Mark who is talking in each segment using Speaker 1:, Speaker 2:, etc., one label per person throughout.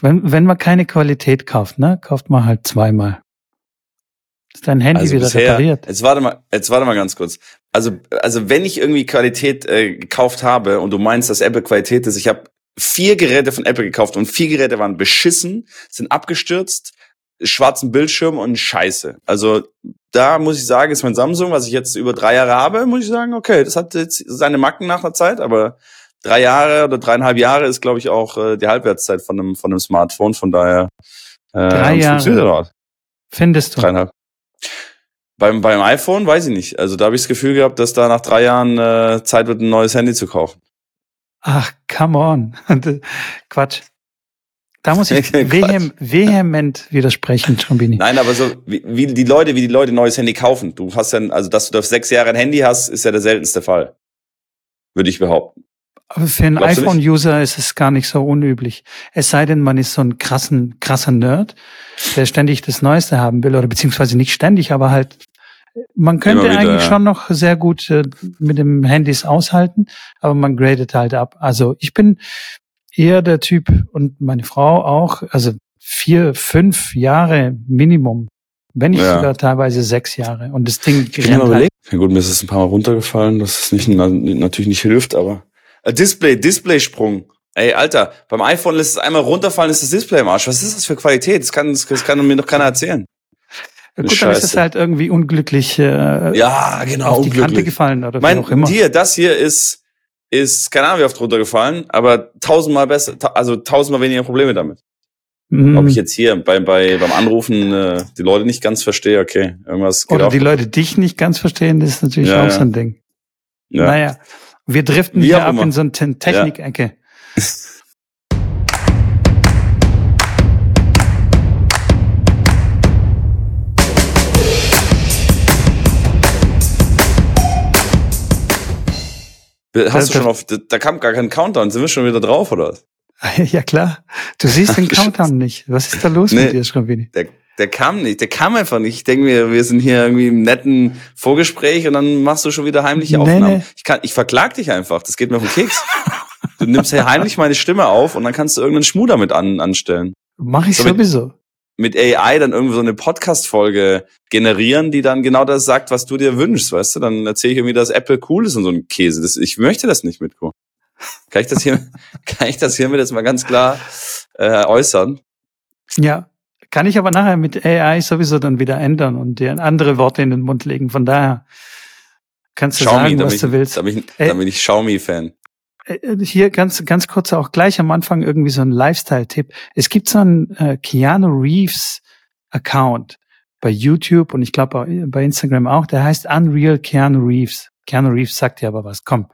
Speaker 1: Wenn, wenn man keine Qualität kauft, ne, kauft man halt zweimal. Ist dein Handy
Speaker 2: Also
Speaker 1: wieder
Speaker 2: bisher,
Speaker 1: repariert?
Speaker 2: jetzt warte mal, jetzt warte mal ganz kurz. Also, also wenn ich irgendwie Qualität äh, gekauft habe und du meinst, dass Apple Qualität ist, ich habe vier Geräte von Apple gekauft und vier Geräte waren beschissen, sind abgestürzt, schwarzen Bildschirm und Scheiße. Also da muss ich sagen, ist mein Samsung, was ich jetzt über drei Jahre habe, muss ich sagen, okay, das hat jetzt seine Macken nach einer Zeit, aber drei Jahre oder dreieinhalb Jahre ist, glaube ich, auch äh, die Halbwertszeit von einem, von einem Smartphone. Von daher äh,
Speaker 1: Drei Jahre. Findest du?
Speaker 2: Dreieinhalb. Beim, beim iPhone weiß ich nicht. Also da habe ich das Gefühl gehabt, dass da nach drei Jahren äh, Zeit wird, ein neues Handy zu kaufen.
Speaker 1: Ach, come on. Quatsch. Da muss ich vehem, vehement widersprechen, Trombini.
Speaker 2: Nein, aber so wie, wie die Leute, wie die Leute ein neues Handy kaufen. Du hast ja, also dass du da sechs Jahre ein Handy hast, ist ja der seltenste Fall. Würde ich behaupten.
Speaker 1: Aber für einen iPhone-User ist es gar nicht so unüblich. Es sei denn, man ist so ein krassen, krasser Nerd, der ständig das Neueste haben will, oder beziehungsweise nicht ständig, aber halt, man könnte
Speaker 2: wieder,
Speaker 1: eigentlich
Speaker 2: ja.
Speaker 1: schon noch sehr gut äh, mit dem Handys aushalten, aber man gradet halt ab. Also ich bin eher der Typ und meine Frau auch, also vier, fünf Jahre Minimum. Wenn nicht
Speaker 2: Ja.
Speaker 1: sogar teilweise sechs Jahre. Und das Ding
Speaker 2: Ich
Speaker 1: rennt halt.
Speaker 2: Ja gut, mir ist es ein paar Mal runtergefallen, dass es nicht, na, natürlich nicht hilft, aber. Äh, Display, Displaysprung. Ey, Alter, beim iPhone lässt es einmal runterfallen, ist das Display im Arsch. Was ist das für Qualität? Das kann, das kann mir doch keiner erzählen.
Speaker 1: Gut, dann ist es
Speaker 2: Scheiße.
Speaker 1: halt irgendwie unglücklich äh,
Speaker 2: Ja, genau,
Speaker 1: auf die Kante
Speaker 2: unglücklich.
Speaker 1: gefallen oder wie
Speaker 2: Mein,
Speaker 1: auch immer.
Speaker 2: hier, das hier ist, ist, keine Ahnung, wie oft runtergefallen, aber tausendmal besser, ta also tausendmal weniger Probleme damit.
Speaker 1: Mhm.
Speaker 2: Ob ich jetzt hier bei, bei, beim Anrufen äh, die Leute nicht ganz verstehe, okay, irgendwas
Speaker 1: Oder die Leute dich nicht ganz verstehen, das ist natürlich
Speaker 2: Ja,
Speaker 1: auch
Speaker 2: ja.
Speaker 1: so ein Ding.
Speaker 2: ja.
Speaker 1: Naja, wir driften
Speaker 2: Wie
Speaker 1: hier ab
Speaker 2: immer.
Speaker 1: in so eine Te- Technik-Ecke.
Speaker 2: Hast du schon auf, da, kam gar kein Countdown, sind wir schon wieder drauf, oder? was?
Speaker 1: Ja klar, du siehst den Countdown nicht. Was ist da los
Speaker 2: Nee.
Speaker 1: mit dir, Schrambini?
Speaker 2: Der, der kam nicht, der kam einfach nicht. Ich denke mir, wir sind hier irgendwie im netten Vorgespräch und dann machst du schon wieder heimliche
Speaker 1: Nee,
Speaker 2: Aufnahmen.
Speaker 1: nee.
Speaker 2: Ich, kann, ich verklag dich einfach, das geht mir auf den Keks. Du nimmst hier heimlich meine Stimme auf und dann kannst du irgendeinen Schmuh damit an, anstellen.
Speaker 1: Mach ich
Speaker 2: So mit-
Speaker 1: sowieso.
Speaker 2: Mit AI dann irgendwie so eine Podcast-Folge generieren, die dann genau das sagt, was du dir wünschst, weißt du? Dann erzähle ich irgendwie, dass Apple cool ist und so ein Käse. Das, ich möchte das nicht mitkommen. Kann ich das hier, kann ich das hiermit jetzt mal ganz klar äh, äußern?
Speaker 1: Ja, kann ich aber nachher mit AI sowieso dann wieder ändern und dir andere Worte in den Mund legen. Von daher kannst du sagen,
Speaker 2: da
Speaker 1: was
Speaker 2: bin
Speaker 1: du
Speaker 2: ich,
Speaker 1: willst.
Speaker 2: da bin ich, bin ich Xiaomi-Fan.
Speaker 1: Äh, Hier ganz, ganz kurz auch gleich am Anfang irgendwie so ein Lifestyle-Tipp. Es gibt so einen äh, Keanu Reeves Account bei YouTube und ich glaube bei Instagram auch. Der heißt Unreal Keanu Reeves. Keanu Reeves sagt dir aber was. Komm.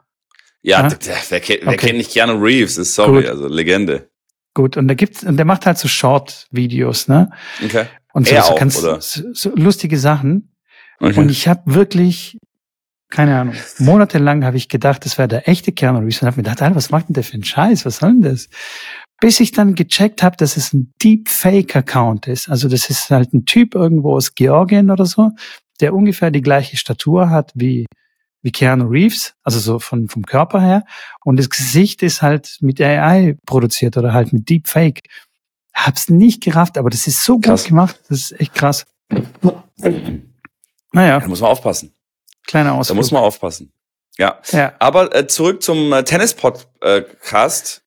Speaker 2: Ja,
Speaker 1: Ja?
Speaker 2: d- d- wer, kennt, wer
Speaker 1: Okay.
Speaker 2: kennt nicht Keanu Reeves? Ist sorry,
Speaker 1: Gut.
Speaker 2: also Legende.
Speaker 1: Gut. Und der gibt's, und der macht halt so Short-Videos, ne?
Speaker 2: Okay.
Speaker 1: Und so,
Speaker 2: Er
Speaker 1: so
Speaker 2: auch,
Speaker 1: ganz
Speaker 2: oder?
Speaker 1: So, so lustige Sachen.
Speaker 2: okay.
Speaker 1: Und ich habe wirklich, keine Ahnung, monatelang habe ich gedacht, das wäre der echte Keanu Reeves und habe mir gedacht, Alter, was macht denn der für einen Scheiß? Was soll denn das? Bis ich dann gecheckt habe, dass es ein Deepfake-Account ist. Also das ist halt ein Typ irgendwo aus Georgien oder so, der ungefähr die gleiche Statur hat wie wie Keanu Reeves, also so von vom Körper her. Und das Gesicht ist halt mit AI produziert oder halt mit Deepfake. Hab's nicht gerafft, aber das ist so
Speaker 2: Krass.
Speaker 1: gut gemacht. Das ist echt krass. Naja,
Speaker 2: da muss man aufpassen.
Speaker 1: kleiner
Speaker 2: Da
Speaker 1: Ausflug.
Speaker 2: muss man aufpassen. Ja.
Speaker 1: ja,
Speaker 2: Aber äh, zurück zum äh, Tennis-Podcast.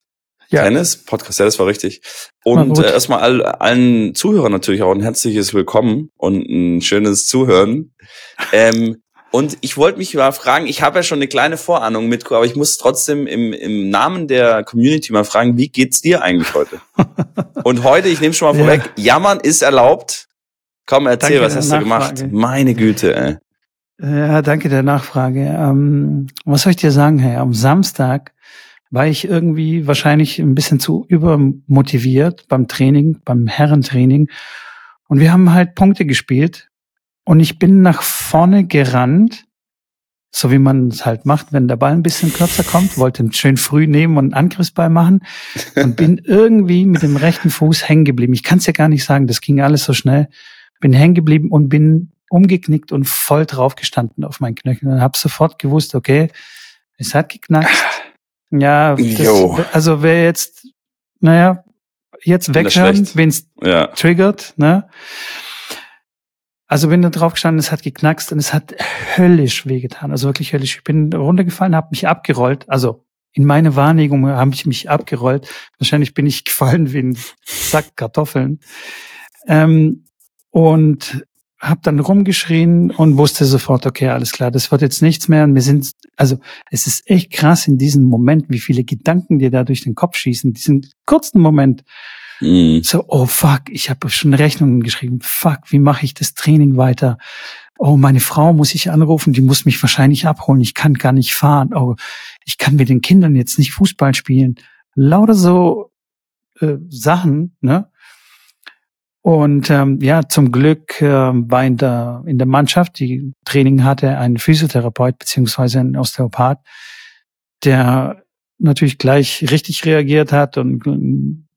Speaker 1: ja.
Speaker 2: Tennis, Podcast, ja, das war richtig. Und äh, erstmal all, allen Zuhörern natürlich auch ein herzliches Willkommen und ein schönes Zuhören. Ähm, und ich wollte mich mal fragen, ich habe ja schon eine kleine Vorahnung mit, aber ich muss trotzdem im, im Namen der Community mal fragen, wie geht's dir eigentlich heute? und heute, ich nehme schon mal
Speaker 1: Ja.
Speaker 2: vorweg, jammern ist erlaubt. Komm, erzähl,
Speaker 1: Danke
Speaker 2: was hast du gemacht?
Speaker 1: Nachfrage.
Speaker 2: Meine Güte, ey.
Speaker 1: Ja, danke der Nachfrage. Ähm, was soll ich dir sagen, Herr? Am Samstag war ich irgendwie wahrscheinlich ein bisschen zu übermotiviert beim Training, beim Herrentraining. Und wir haben halt Punkte gespielt. Und ich bin nach vorne gerannt, so wie man es halt macht, wenn der Ball ein bisschen kürzer kommt, wollte ihn schön früh nehmen und einen Angriffsball machen und bin irgendwie mit dem rechten Fuß hängen geblieben. Ich kann es ja gar nicht sagen, das ging alles so schnell. Bin hängen geblieben und bin umgeknickt und voll drauf gestanden auf meinen Knöcheln und habe sofort gewusst, okay, es hat geknackt. Ja, das, also wer jetzt, naja, jetzt weghören, wenn es
Speaker 2: Ja.
Speaker 1: triggert, ne? Also bin da drauf gestanden, es hat geknackst und es hat höllisch wehgetan. Also wirklich höllisch. Ich bin runtergefallen, habe mich abgerollt. Also in meine Wahrnehmung habe ich mich abgerollt. Wahrscheinlich bin ich gefallen wie ein Sack Kartoffeln. Ähm, und habe dann rumgeschrien und wusste sofort, okay, alles klar, das wird jetzt nichts mehr. Und wir sind, also es ist echt krass in diesem Moment, wie viele Gedanken dir da durch den Kopf schießen. Diesen kurzen Moment.
Speaker 2: Mhm.
Speaker 1: So, oh fuck, ich habe schon Rechnungen geschrieben. Fuck, wie mache ich das Training weiter? Oh, meine Frau muss ich anrufen, die muss mich wahrscheinlich abholen. Ich kann gar nicht fahren. Oh, ich kann mit den Kindern jetzt nicht Fußball spielen. Lauter so äh, Sachen, ne? Und ähm, ja, zum Glück äh, war in der, in der Mannschaft, die Training hatte, ein Physiotherapeut beziehungsweise ein Osteopath, der natürlich gleich richtig reagiert hat und und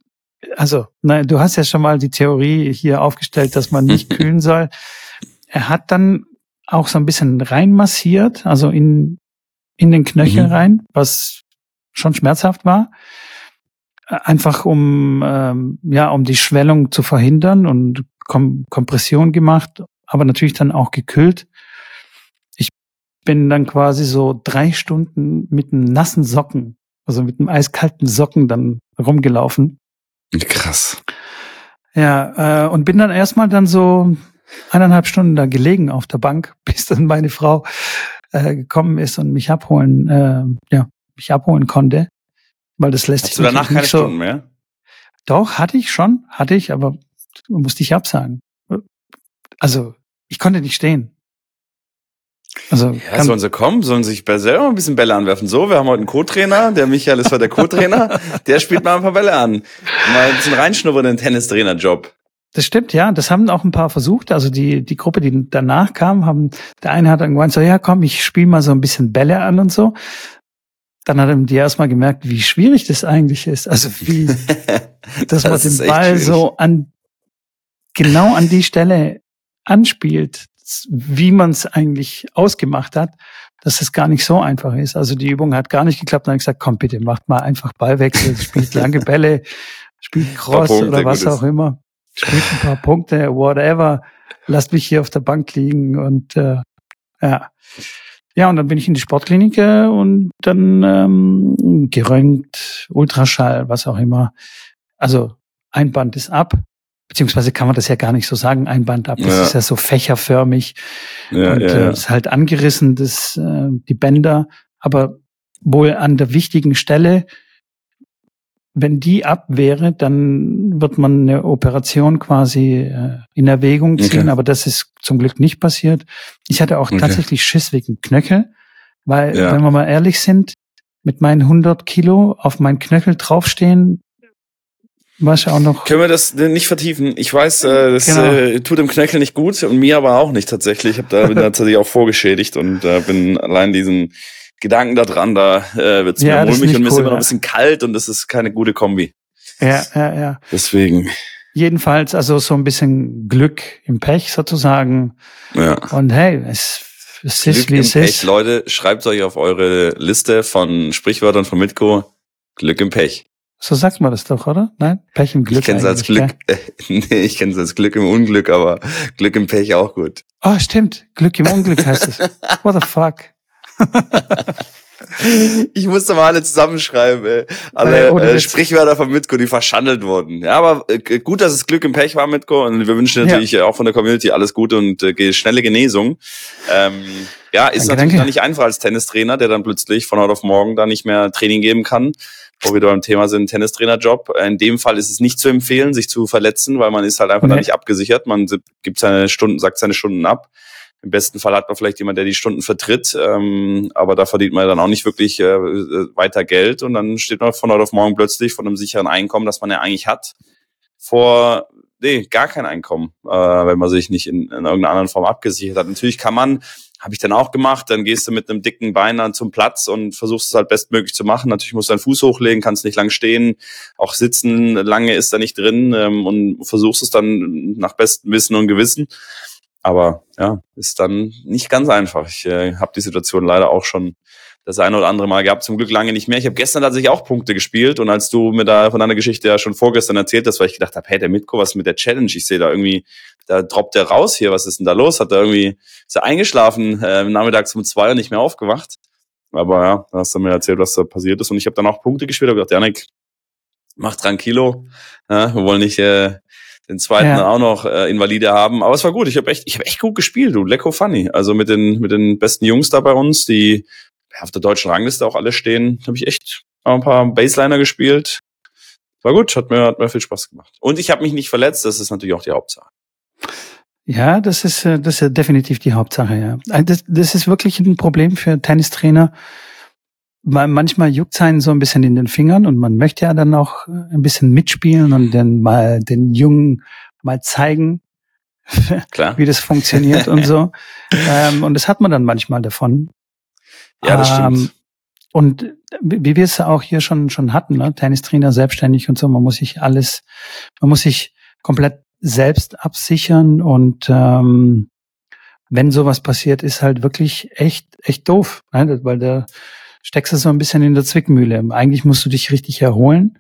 Speaker 1: also, nein, du hast ja schon mal die Theorie hier aufgestellt, dass man nicht kühlen soll. Er hat dann auch so ein bisschen reinmassiert, also in, in den Knöchel
Speaker 2: Mhm.
Speaker 1: rein, was schon schmerzhaft war. Einfach um, ähm, ja, um die Schwellung zu verhindern und Kom Kompression gemacht, aber natürlich dann auch gekühlt. Ich bin dann quasi so drei Stunden mit einem nassen Socken, also mit einem eiskalten Socken dann rumgelaufen.
Speaker 2: Krass.
Speaker 1: Ja, äh, und bin dann erstmal dann so eineinhalb Stunden da gelegen auf der Bank, bis dann meine Frau äh, gekommen ist und mich abholen, äh, ja, mich abholen konnte. Weil das lässt
Speaker 2: Hast
Speaker 1: sich
Speaker 2: du danach keine
Speaker 1: so.
Speaker 2: Stunden mehr?
Speaker 1: Doch, hatte ich schon, hatte ich, aber musste ich absagen. Also, ich konnte nicht stehen. Also,
Speaker 2: Ja, sollen sie kommen, sollen sich selber ein bisschen Bälle anwerfen. So, wir haben heute einen Co-Trainer, der Michael ist heute der Co-Trainer, der spielt mal ein paar Bälle an. Mal ein bisschen reinschnuppern in den Tennistrainer-Job.
Speaker 1: das stimmt, ja. Das haben auch ein paar versucht. Also die, die Gruppe, die danach kam, haben, der eine hat dann gemeint, so, ja, komm, ich spiele mal so ein bisschen Bälle an und so. Dann hat er die erstmal gemerkt, wie schwierig das eigentlich ist. Also wie, dass man
Speaker 2: Das ist
Speaker 1: den Ball
Speaker 2: schwierig.
Speaker 1: so an genau an die Stelle anspielt, wie man es eigentlich ausgemacht hat, dass es gar nicht so einfach ist. Also die Übung hat gar nicht geklappt. Dann habe ich gesagt, komm bitte, macht mal einfach Ballwechsel, spielt lange Bälle, spielt Cross
Speaker 2: Punkte,
Speaker 1: oder was auch immer, spielt ein paar Punkte, whatever. Lasst mich hier auf der Bank liegen und äh, ja. Ja, und dann bin ich in die Sportklinik äh, und dann ähm, gerönt, Ultraschall, was auch immer. Also ein Band ist ab, beziehungsweise kann man das ja gar nicht so sagen, ein Band ab. Das
Speaker 2: Ja.
Speaker 1: ist ja so fächerförmig
Speaker 2: Ja,
Speaker 1: und
Speaker 2: ja,
Speaker 1: äh,
Speaker 2: ja.
Speaker 1: ist halt angerissen, das, äh, die Bänder, aber wohl an der wichtigen Stelle. Wenn die ab wäre, dann wird man eine Operation quasi äh, in Erwägung ziehen,
Speaker 2: Okay.
Speaker 1: aber das ist zum Glück nicht passiert. Ich hatte auch
Speaker 2: Okay.
Speaker 1: tatsächlich Schiss wegen Knöchel, weil, wenn wir mal ehrlich sind, mit meinen 100 Kilo auf meinen Knöchel draufstehen, war ich auch noch.
Speaker 2: Können wir das denn nicht vertiefen? Ich weiß, äh, das
Speaker 1: Genau.
Speaker 2: äh, tut dem Knöchel nicht gut und mir aber auch nicht tatsächlich. Ich hab da, bin da tatsächlich auch vorgeschädigt und äh, bin allein diesen Gedanken da dran, da äh, wird's
Speaker 1: Ja,
Speaker 2: mir
Speaker 1: ist
Speaker 2: mulmig und mir ist
Speaker 1: cool,
Speaker 2: immer noch ein
Speaker 1: ja.
Speaker 2: bisschen kalt und das ist keine gute Kombi.
Speaker 1: Ja, ja, ja.
Speaker 2: Deswegen,
Speaker 1: Jedenfalls also so ein bisschen Glück im Pech sozusagen.
Speaker 2: ja.
Speaker 1: Und hey, es, es ist
Speaker 2: Glück
Speaker 1: wie
Speaker 2: im
Speaker 1: es
Speaker 2: Pech,
Speaker 1: ist.
Speaker 2: Leute, schreibt euch auf eure Liste von Sprichwörtern von Mitko. Glück im Pech.
Speaker 1: So sagt man das doch, oder? Nein? Pech im Glück.
Speaker 2: ich kenne es als Glück. nee, ich kenne es als Glück im Unglück, aber Glück im Pech auch gut.
Speaker 1: Oh, stimmt. Glück im Unglück heißt es. What the fuck?
Speaker 2: Ich musste mal alle zusammenschreiben, ey.
Speaker 1: Äh,
Speaker 2: Alle äh,
Speaker 1: Witz.
Speaker 2: Sprichwörter von Mitko, die verschandelt wurden. Ja, aber äh, gut, dass es Glück im Pech war, Mitko. Und wir wünschen
Speaker 1: Ja.
Speaker 2: natürlich äh, auch von der Community alles Gute und äh, schnelle Genesung. Ähm, ja, ist
Speaker 1: Danke,
Speaker 2: natürlich
Speaker 1: danke.
Speaker 2: nicht einfach als Tennistrainer, der dann plötzlich von heute auf morgen da nicht mehr Training geben kann. Wo wir da beim Thema sind, Tennistrainerjob. In dem Fall ist es nicht zu empfehlen, sich zu verletzen, weil man ist halt einfach
Speaker 1: Nee.
Speaker 2: da nicht abgesichert. Man gibt seine Stunden, sagt seine Stunden ab. Im besten Fall hat man vielleicht jemand, der die Stunden vertritt, ähm, aber da verdient man dann auch nicht wirklich äh, weiter Geld und dann steht man von heute auf morgen plötzlich von einem sicheren Einkommen, das man ja eigentlich hat, vor nee, gar kein Einkommen, äh, wenn man sich nicht in, in irgendeiner anderen Form abgesichert hat. Natürlich kann man, habe ich dann auch gemacht, dann gehst du mit einem dicken Bein dann zum Platz und versuchst es halt bestmöglich zu machen. Natürlich musst du deinen Fuß hochlegen, kannst nicht lang stehen, auch sitzen lange ist da nicht drin ähm, und versuchst es dann nach bestem Wissen und Gewissen. Aber ja, ist dann nicht ganz einfach. Ich äh, habe die Situation leider auch schon das eine oder andere Mal gehabt, zum Glück lange nicht mehr. Ich habe gestern tatsächlich auch Punkte gespielt und als du mir da von deiner Geschichte ja schon vorgestern erzählt hast, weil ich gedacht habe, hey, der Mitko, was mit der Challenge? Ich sehe da irgendwie, da droppt der raus hier, was ist denn da los? Hat er irgendwie, ist er eingeschlafen, äh, nachmittags um zwei und nicht mehr aufgewacht. Aber ja, da hast du mir erzählt, was da passiert ist und ich habe dann auch Punkte gespielt, habe gedacht, Janik, mach tranquilo, ja, wir wollen nicht äh, den zweiten ja. auch noch äh, Invalide haben. Aber es war gut. Ich habe echt, ich habe echt gut gespielt, du. Lecko funny. Also mit den mit den besten Jungs da bei uns, die auf der deutschen Rangliste auch alle stehen, habe ich echt auch ein paar Baseliner gespielt. War gut, hat mir, hat mir viel Spaß gemacht. Und ich habe mich nicht verletzt, das ist natürlich auch die Hauptsache.
Speaker 1: Ja, das ist, äh, das ist definitiv die Hauptsache, ja. Äh, das, das ist wirklich ein Problem für Tennistrainer. Manchmal juckt es einen so ein bisschen in den Fingern und man möchte ja dann auch ein bisschen mitspielen und dann mal den Jungen mal zeigen, Klar. wie das funktioniert und so. Ähm, und das hat man dann manchmal davon.
Speaker 2: Ja, das ähm, stimmt.
Speaker 1: Und wie wir es auch hier schon schon hatten, ne? Tennistrainer selbstständig und so, man muss sich alles, man muss sich komplett selbst absichern und ähm, wenn sowas passiert, ist halt wirklich echt echt doof, ne? weil da steckst du so ein bisschen in der Zwickmühle. Eigentlich musst du dich richtig erholen,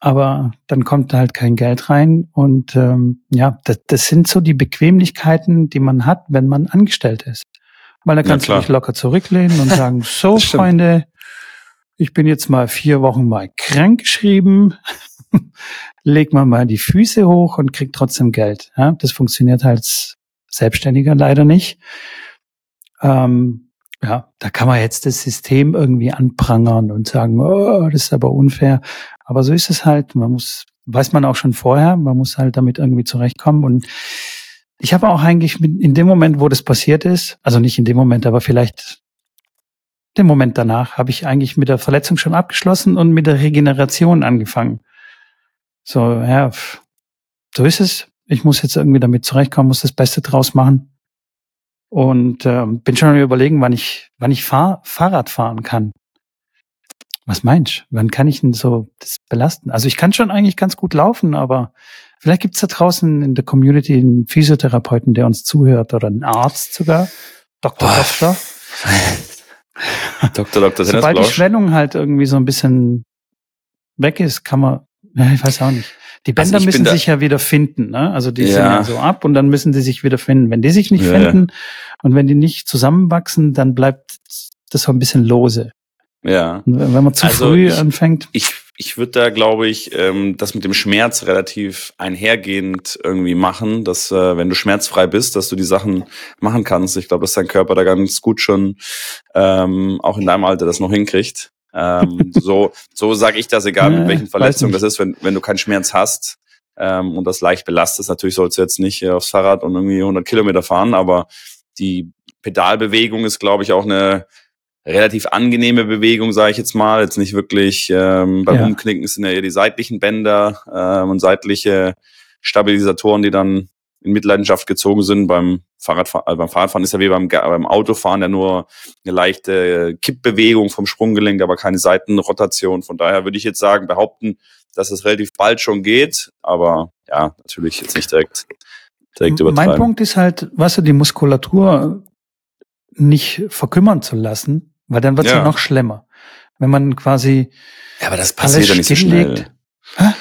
Speaker 1: aber dann kommt halt kein Geld rein und ähm, ja, das, das sind so die Bequemlichkeiten, die man hat, wenn man angestellt ist. Weil da kannst ja, du dich locker zurücklehnen und sagen, so Freunde, ich bin jetzt mal vier Wochen mal krank geschrieben, leg mal die Füße hoch und krieg trotzdem Geld. Ja, das funktioniert als Selbstständiger leider nicht. Ähm, ja, da kann man jetzt das System irgendwie anprangern und sagen, oh, das ist aber unfair. Aber so ist es halt. Man muss, weiß man auch schon vorher, man muss halt damit irgendwie zurechtkommen und ich habe auch eigentlich in dem Moment, wo das passiert ist, also nicht in dem Moment, aber vielleicht den Moment danach, habe ich eigentlich mit der Verletzung schon abgeschlossen und mit der Regeneration angefangen. So, ja, so ist es. Ich muss jetzt irgendwie damit zurechtkommen, muss das Beste draus machen. Und äh, bin schon am überlegen, wann ich, wann ich fahr, Fahrrad fahren kann. Was meinst du? Wann kann ich denn so das belasten? Also ich kann schon eigentlich ganz gut laufen, aber Vielleicht gibt's da draußen in der Community einen Physiotherapeuten, der uns zuhört oder einen Arzt sogar. Doktor, oh. Doktor.
Speaker 2: Doktor, Doktor.
Speaker 1: Sobald die Schwellung halt irgendwie so ein bisschen weg ist, kann man, ja, ich weiß auch nicht. Die also Bänder also müssen sich ja wieder finden, ne? Also die ja. sind ja so ab und dann müssen die sich wieder finden. Wenn die sich nicht ja, finden ja. und wenn die nicht zusammenwachsen, dann bleibt das so ein bisschen lose.
Speaker 2: Ja.
Speaker 1: Und wenn man zu also früh
Speaker 2: ich,
Speaker 1: anfängt.
Speaker 2: Ich ich würde da, glaube ich, ähm, das mit dem Schmerz relativ einhergehend irgendwie machen, dass äh, wenn du schmerzfrei bist, dass du die Sachen machen kannst. Ich glaube, dass dein Körper da ganz gut schon ähm, auch in deinem Alter das noch hinkriegt. Ähm, so so sage ich das, egal mit welchen Verletzungen das ist, wenn, wenn du keinen Schmerz hast ähm, und das leicht belastest. Natürlich sollst du jetzt nicht äh, aufs Fahrrad und irgendwie 100 Kilometer fahren, aber die Pedalbewegung ist, glaube ich, auch eine relativ angenehme Bewegung, sage ich jetzt mal. Jetzt nicht wirklich, ähm, beim ja. Umknicken sind ja eher die seitlichen Bänder ähm, und seitliche Stabilisatoren, die dann in Mitleidenschaft gezogen sind. Beim, Fahrradfahren, äh, beim Fahrradfahren ist ja wie beim, beim Autofahren ja nur eine leichte Kippbewegung vom Sprunggelenk, aber keine Seitenrotation. Von daher würde ich jetzt sagen, behaupten, dass es relativ bald schon geht, aber ja, natürlich jetzt nicht direkt, direkt
Speaker 1: übertreiben. Mein Punkt ist halt, weißt du, die Muskulatur nicht verkümmern zu lassen, weil dann wird es ja. ja. noch schlimmer. Wenn man quasi.
Speaker 2: Ja, aber das passiert ja nicht so schnell.
Speaker 1: Hä?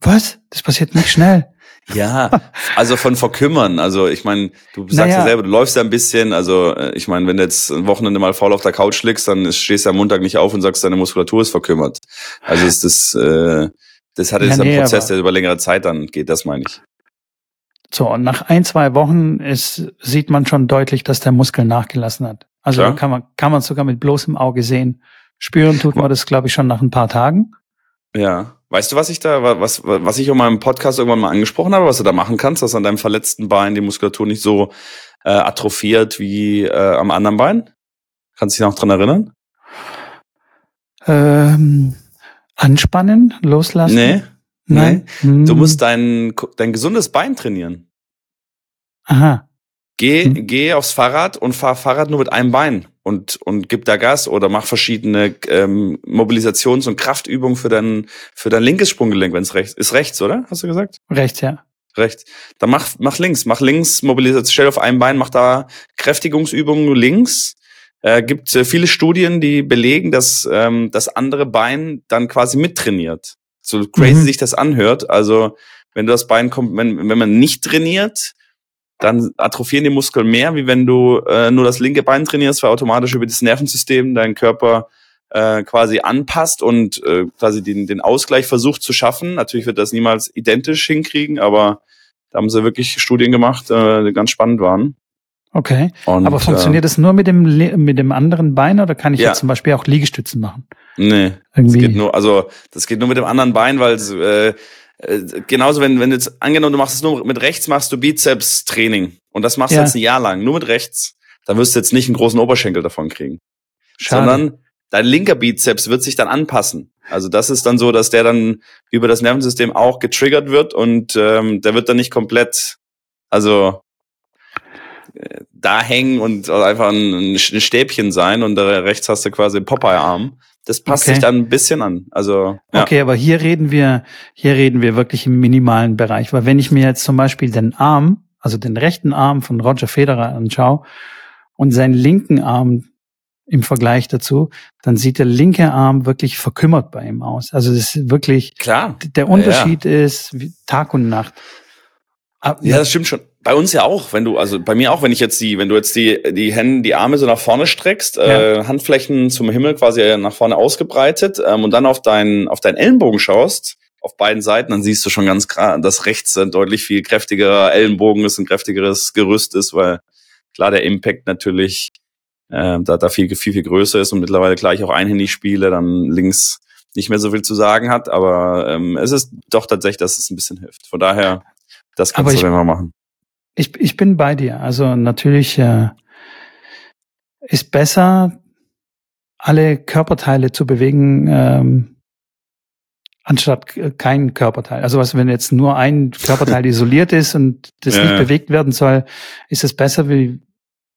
Speaker 1: Was? Das passiert nicht schnell.
Speaker 2: Ja, also von verkümmern. Also ich meine, du sagst naja. ja selber, du läufst ja ein bisschen. Also äh, ich meine, wenn du jetzt ein Wochenende mal faul auf der Couch liegst, dann stehst du am Montag nicht auf und sagst, deine Muskulatur ist verkümmert. Also ist das, äh, das hat jetzt ja, nee, einen Prozess, der über längere Zeit dann geht, das meine ich.
Speaker 1: So, und nach ein, zwei Wochen ist, sieht man schon deutlich, dass der Muskel nachgelassen hat. Also kann man, kann man sogar mit bloßem Auge sehen. Spüren tut man das, glaube ich, schon nach ein paar Tagen.
Speaker 2: Ja. Weißt du, was ich da, was, was ich in meinem Podcast irgendwann mal angesprochen habe, was du da machen kannst, dass an deinem verletzten Bein die Muskulatur nicht so äh, atrophiert wie äh, am anderen Bein? Kannst du dich noch dran erinnern?
Speaker 1: Ähm, anspannen, loslassen?
Speaker 2: Nee. Nein. Nee. Du musst dein, dein gesundes Bein trainieren.
Speaker 1: Aha.
Speaker 2: Geh, hm. geh aufs Fahrrad und fahr Fahrrad nur mit einem Bein und, und gib da Gas oder mach verschiedene ähm, Mobilisations- und Kraftübungen für dein, für dein linkes Sprunggelenk, wenn es rechts ist. Rechts, oder? Hast du gesagt?
Speaker 1: Rechts, ja.
Speaker 2: Rechts. Dann mach, mach links, mach links Mobilisation, stell auf einem Bein, mach da Kräftigungsübungen links äh, gibt äh, viele Studien, die belegen, dass ähm, das andere Bein dann quasi mittrainiert. So crazy mhm. sich das anhört. Also wenn du das Bein kommt, wenn, wenn man nicht trainiert, dann atrophieren die Muskeln mehr, wie wenn du äh, nur das linke Bein trainierst, weil automatisch über das Nervensystem dein Körper äh, quasi anpasst und äh, quasi den, den Ausgleich versucht zu schaffen. Natürlich wird das niemals identisch hinkriegen, aber da haben sie wirklich Studien gemacht, äh, die ganz spannend waren.
Speaker 1: Okay. Und, aber funktioniert äh, das nur mit dem mit dem anderen Bein oder kann ich ja. jetzt zum Beispiel auch Liegestützen machen?
Speaker 2: Nee. Irgendwie. Das geht nur, also das geht nur mit dem anderen Bein, weil äh, äh, genauso, wenn, wenn du jetzt angenommen, du machst es nur mit rechts, machst du Bizeps-Training und das machst du jetzt ein Jahr lang, nur mit rechts, dann wirst du jetzt nicht einen großen Oberschenkel davon kriegen. Schade. Sondern dein linker Bizeps wird sich dann anpassen. Also das ist dann so, dass der dann über das Nervensystem auch getriggert wird und ähm, der wird dann nicht komplett, also äh, da hängen und einfach ein, Stäbchen sein und rechts hast du quasi Popeye-Arm das passt okay. sich dann ein bisschen an. Also
Speaker 1: ja. okay, aber hier reden wir, hier reden wir wirklich im minimalen Bereich, weil wenn ich mir jetzt zum Beispiel den Arm, also den rechten Arm von Roger Federer anschaue und seinen linken Arm im Vergleich dazu, dann sieht der linke Arm wirklich verkümmert bei ihm aus. Also das ist wirklich
Speaker 2: klar.
Speaker 1: Der Unterschied ja. ist Tag und Nacht.
Speaker 2: Ja, das stimmt schon. Bei uns ja auch, wenn du, also bei mir auch, wenn ich jetzt die, wenn du jetzt die, die Hände, die Arme so nach vorne streckst, ja. äh, Handflächen zum Himmel quasi nach vorne ausgebreitet ähm, und dann auf deinen, auf deinen Ellenbogen schaust, auf beiden Seiten, dann siehst du schon ganz klar, dass rechts ein deutlich viel kräftigerer Ellenbogen ist, ein kräftigeres Gerüst ist, weil klar der Impact natürlich äh, da, da viel, viel, viel größer ist und mittlerweile gleich auch einhändig spiele, dann links nicht mehr so viel zu sagen hat, aber ähm, es ist doch tatsächlich, dass es ein bisschen hilft. Von daher das kannst Aber du immer machen.
Speaker 1: Ich, ich bin bei dir. Also natürlich äh, ist besser, alle Körperteile zu bewegen, ähm, anstatt kein Körperteil. Also was, wenn jetzt nur ein Körperteil isoliert ist und das ja. nicht bewegt werden soll, ist es besser, wie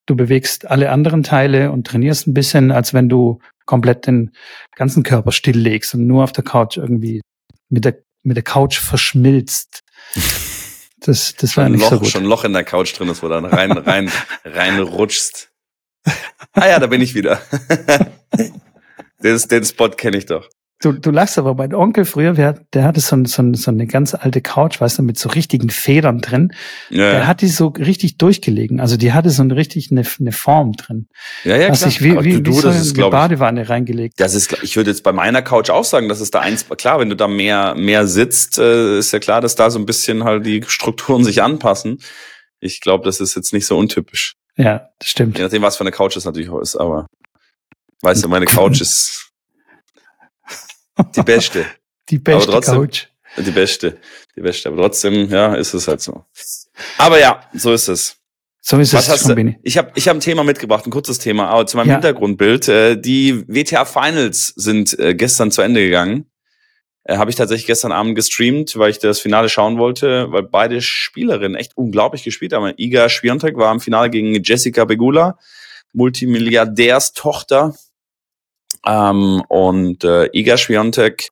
Speaker 1: du bewegst alle anderen Teile und trainierst ein bisschen, als wenn du komplett den ganzen Körper stilllegst und nur auf der Couch irgendwie mit der, mit der Couch verschmilzt. Das, das war nicht
Speaker 2: Loch,
Speaker 1: so gut.
Speaker 2: Schon ein Loch in der Couch drin ist, wo dann rein, rein, rein rutschst. Ah ja, da bin ich wieder. den, den Spot kenne ich doch.
Speaker 1: Du, du lachst aber, mein Onkel früher, der, der hatte so, so, so eine ganz alte Couch, weißt du, mit so richtigen Federn drin. Ja. Der hat die so richtig durchgelegen. Also die hatte so eine richtig eine, eine Form drin.
Speaker 2: Ja, ja, klar.
Speaker 1: Ich, wie, wie, du, wie so ist, eine Badewanne ich, reingelegt.
Speaker 2: Das ist, ich würde jetzt bei meiner Couch auch sagen, dass es da eins, klar, wenn du da mehr, mehr sitzt, äh, ist ja klar, dass da so ein bisschen halt die Strukturen sich anpassen. Ich glaube, das ist jetzt nicht so untypisch.
Speaker 1: Ja, das stimmt.
Speaker 2: Je nachdem, was für eine Couch es natürlich auch ist, aber weißt du, meine Couch ist die beste.
Speaker 1: Die beste trotzdem, Couch.
Speaker 2: Die beste. Die beste. Aber trotzdem, ja, ist es halt so. Aber ja, so ist es.
Speaker 1: So ist Was es
Speaker 2: schon, du? Ich habe ich hab ein Thema mitgebracht, ein kurzes Thema, aber zu meinem ja. Hintergrundbild. Äh, die WTA Finals sind äh, gestern zu Ende gegangen. Äh, habe ich tatsächlich gestern Abend gestreamt, weil ich das Finale schauen wollte, weil beide Spielerinnen echt unglaublich gespielt haben. Iga Schwiontek war im Finale gegen Jessica Begula, Multimilliardärstochter ähm, und äh, Iga Swiatek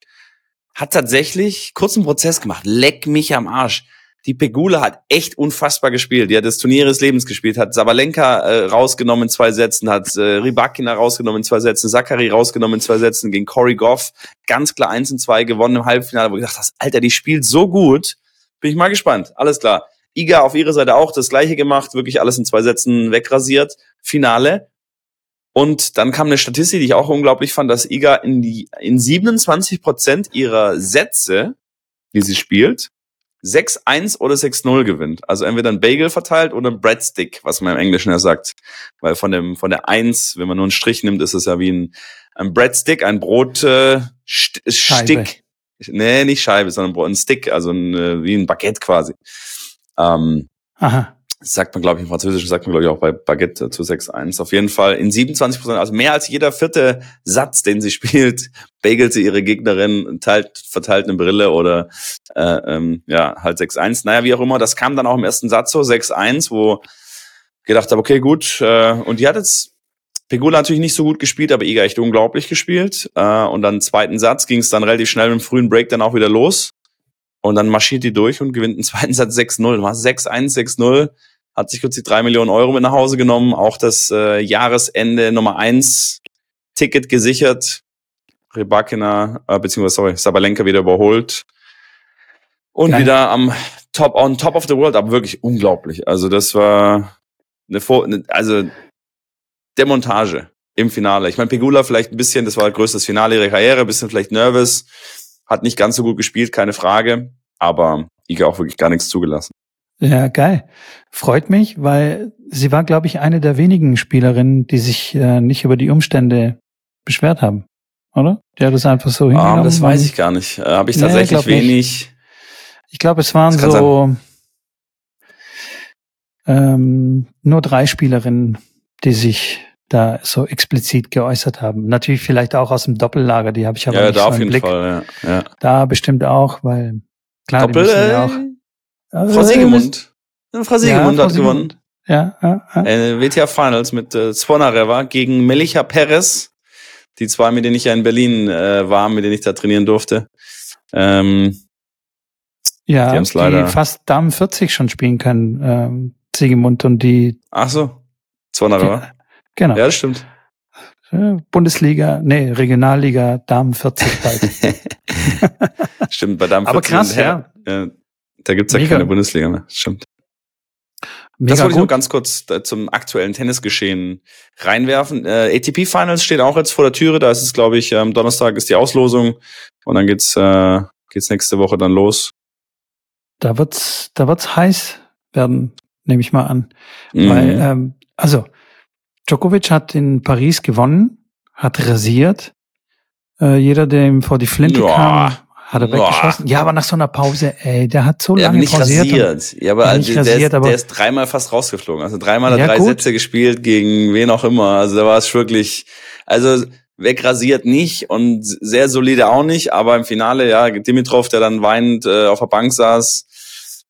Speaker 2: hat tatsächlich kurzen Prozess gemacht. Leck mich am Arsch. Die Pegula hat echt unfassbar gespielt. Die hat das Turnier ihres Lebens gespielt, hat Sabalenka äh, rausgenommen in zwei Sätzen, hat äh, Rybakina rausgenommen in zwei Sätzen, Zachary rausgenommen in zwei Sätzen gegen Corey Goff. Ganz klar eins und zwei gewonnen im Halbfinale, wo ich hast, Alter, die spielt so gut. Bin ich mal gespannt. Alles klar. Iga auf ihrer Seite auch das gleiche gemacht, wirklich alles in zwei Sätzen wegrasiert. Finale. Und dann kam eine Statistik, die ich auch unglaublich fand, dass Iga in die, in 27 Prozent ihrer Sätze, die sie spielt, 6-1 oder 6-0 gewinnt. Also entweder ein Bagel verteilt oder ein Breadstick, was man im Englischen ja sagt. Weil von dem, von der 1, wenn man nur einen Strich nimmt, ist es ja wie ein, ein Breadstick, ein Brot, äh, Stick. Nee, nicht Scheibe, sondern ein Stick, also ein, äh, wie ein Baguette quasi. Ähm, Aha sagt man, glaube ich, im Französischen sagt man, glaube ich, auch bei Baguette zu 6-1. Auf jeden Fall in 27 Prozent, also mehr als jeder vierte Satz, den sie spielt, bagelt sie ihre Gegnerin, teilt, verteilt eine Brille oder äh, ähm, ja, halt 6-1. Naja, wie auch immer, das kam dann auch im ersten Satz so, 6-1, wo gedacht habe, okay, gut, äh, und die hat jetzt Pegula natürlich nicht so gut gespielt, aber Iga echt unglaublich gespielt. Äh, und dann zweiten Satz ging es dann relativ schnell im frühen Break dann auch wieder los. Und dann marschiert die durch und gewinnt einen zweiten Satz 6-0. 6-1, 6-0 hat sich kürzlich drei Millionen Euro mit nach Hause genommen, auch das äh, Jahresende Nummer eins Ticket gesichert. Rybakina, äh, beziehungsweise, sorry, Sabalenka wieder überholt. Und Geil. wieder am Top, on top of the world, aber wirklich unglaublich. Also das war eine, Vor also der Montage im Finale. Ich meine, Pegula vielleicht ein bisschen, das war größtes Finale ihrer Karriere, ein bisschen vielleicht nervös, hat nicht ganz so gut gespielt, keine Frage, aber Iga auch wirklich gar nichts zugelassen.
Speaker 1: Ja, geil. Freut mich, weil sie war, glaube ich, eine der wenigen Spielerinnen, die sich äh, nicht über die Umstände beschwert haben, oder? Die hat das einfach so
Speaker 2: hingenommen. Ah, das weiß ich gar nicht. Äh, Habe ich tatsächlich nee, wenig. Nicht.
Speaker 1: Ich glaube, es waren so ähm, nur drei Spielerinnen, die sich da so explizit geäußert haben. Natürlich vielleicht auch aus dem Doppellager, die habe ich aber ja, nicht da so auf jeden Blick. Fall, ja. ja. Da bestimmt auch, weil klar,
Speaker 2: Doppel, die müssen ja auch. Äh, Frau Siegemund. Frau Siegemund ja, hat gewonnen.
Speaker 1: Ja, ja, ja.
Speaker 2: Äh, WTA Finals mit äh, Zvonareva gegen Melicha Perez. Die zwei, mit denen ich ja in Berlin äh, war, mit denen ich da trainieren durfte. Ähm,
Speaker 1: ja, die, die fast Damen 40 schon spielen können, ähm, Siegemund und die.
Speaker 2: Ach so, Zvonareva.
Speaker 1: Genau.
Speaker 2: Ja, das stimmt.
Speaker 1: Bundesliga, nee, Regionalliga, Damen 40
Speaker 2: bald. stimmt, bei Damen 40.
Speaker 1: Aber krass, ja.
Speaker 2: ja. Da gibt's ja Mega. keine Bundesliga mehr. Stimmt. Mega das wollte ich nur ganz kurz zum aktuellen Tennisgeschehen reinwerfen. Äh, ATP Finals steht auch jetzt vor der Türe. Da ist es, glaube ich, am Donnerstag ist die Auslosung und dann geht's äh, geht's nächste Woche dann los.
Speaker 1: Da wird's da wird's heiß werden, nehme ich mal an, mhm. weil ähm, also Djokovic hat in Paris gewonnen, hat rasiert. Äh, jeder, der ihm vor die Flinte Joa. kam, hat er weggeschossen. Ja, aber nach so einer Pause, ey, der hat so lange
Speaker 2: nicht rasiert. rasiert. Ja, aber, nicht der, rasiert, ist, aber der ist dreimal fast rausgeflogen. Also dreimal hat ja, drei gut. Sätze gespielt gegen wen auch immer. Also da war es wirklich, also wegrasiert nicht und sehr solide auch nicht, aber im Finale, ja, Dimitrov, der dann weinend äh, auf der Bank saß,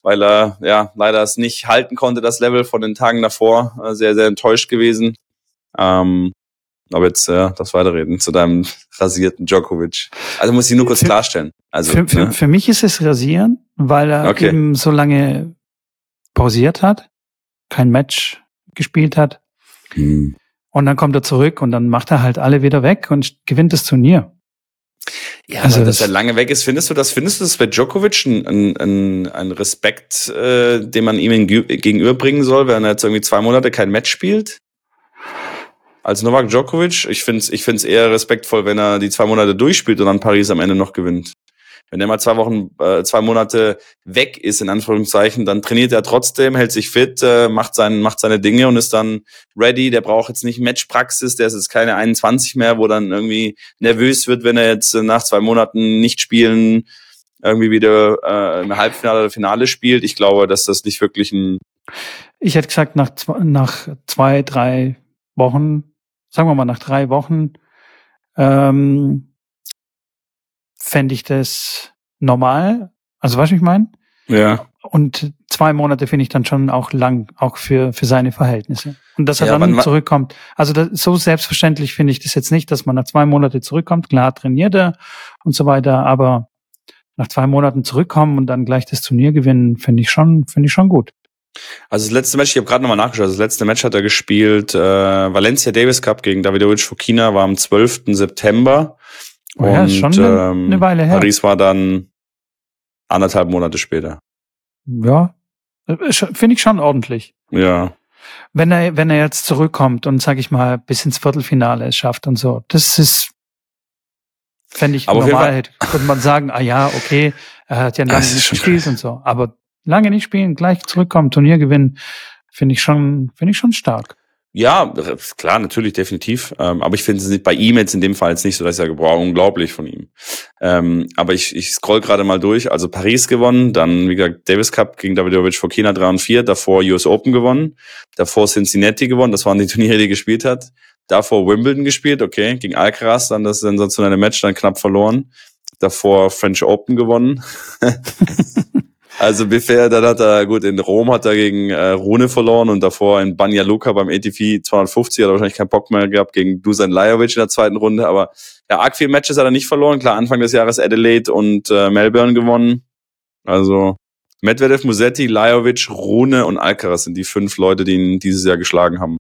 Speaker 2: weil er ja leider es nicht halten konnte, das Level von den Tagen davor. Äh, sehr, sehr enttäuscht gewesen. Ähm, aber jetzt äh, das Weiterreden zu deinem rasierten Djokovic. Also muss ich nur kurz für, klarstellen. Also
Speaker 1: für, für, ne? für mich ist es rasieren, weil er okay. eben so lange pausiert hat, kein Match gespielt hat. Hm. Und dann kommt er zurück und dann macht er halt alle wieder weg und gewinnt das Turnier.
Speaker 2: Ja, also dass er lange weg ist, findest du das, findest du das bei Djokovic ein, ein, ein Respekt, äh, den man ihm gegenüberbringen soll, wenn er jetzt irgendwie zwei Monate kein Match spielt? Als Novak Djokovic, ich finde es ich find's eher respektvoll, wenn er die zwei Monate durchspielt und dann Paris am Ende noch gewinnt. Wenn er mal zwei Wochen, äh, zwei Monate weg ist, in Anführungszeichen, dann trainiert er trotzdem, hält sich fit, äh, macht, sein, macht seine Dinge und ist dann ready. Der braucht jetzt nicht Matchpraxis, der ist jetzt keine 21 mehr, wo dann irgendwie nervös wird, wenn er jetzt nach zwei Monaten nicht spielen irgendwie wieder äh, im Halbfinale oder Finale spielt. Ich glaube, dass das nicht wirklich ein.
Speaker 1: Ich hätte gesagt, nach, nach zwei, drei Wochen, sagen wir mal nach drei Wochen, ähm, fände ich das normal. Also weißt du, ich meine?
Speaker 2: Ja.
Speaker 1: Und zwei Monate finde ich dann schon auch lang, auch für, für seine Verhältnisse. Und dass er ja, dann zurückkommt. Also das, so selbstverständlich finde ich das jetzt nicht, dass man nach zwei Monaten zurückkommt. Klar trainiert er und so weiter, aber nach zwei Monaten zurückkommen und dann gleich das Turnier gewinnen, finde ich schon, finde ich schon gut.
Speaker 2: Also das letzte Match, ich habe gerade nochmal nachgeschaut, das letzte Match hat er gespielt, äh, Valencia Davis Cup gegen Davidovic Fokina war am 12. September.
Speaker 1: Oh ja, und, schon eine, ähm, eine Weile her.
Speaker 2: Paris war dann anderthalb Monate später.
Speaker 1: Ja, äh, finde ich schon ordentlich.
Speaker 2: Ja.
Speaker 1: Wenn er, wenn er jetzt zurückkommt und, sag ich mal, bis ins Viertelfinale es schafft und so, das ist, fände ich Aber normal. Könnte man sagen, ah ja, okay, er hat ja lange nicht gespielt und so. Aber lange nicht spielen, gleich zurückkommen, Turnier gewinnen, finde ich schon, finde ich schon stark.
Speaker 2: Ja, klar, natürlich, definitiv. Ähm, aber ich finde es bei ihm jetzt in dem Fall jetzt nicht so, dass ich sage, boah, unglaublich von ihm. Ähm, aber ich, ich scroll gerade mal durch. Also Paris gewonnen, dann, wie gesagt, Davis Cup gegen Davidovic vor China 3 und 4, davor US Open gewonnen, davor Cincinnati gewonnen, das waren die Turniere, die er gespielt hat. Davor Wimbledon gespielt, okay, gegen Alcaraz, dann das sensationelle Match, dann knapp verloren. Davor French Open gewonnen. Also bisher, dann hat er, gut, in Rom hat er gegen äh, Rune verloren und davor in Banja Luka beim ATP 250 hat er wahrscheinlich keinen Bock mehr gehabt gegen Dusan Lajovic in der zweiten Runde. Aber ja, arg viele Matches hat er nicht verloren. Klar, Anfang des Jahres Adelaide und äh, Melbourne gewonnen. Also Medvedev, Musetti, Lajovic, Rune und Alcaraz sind die fünf Leute, die ihn dieses Jahr geschlagen haben.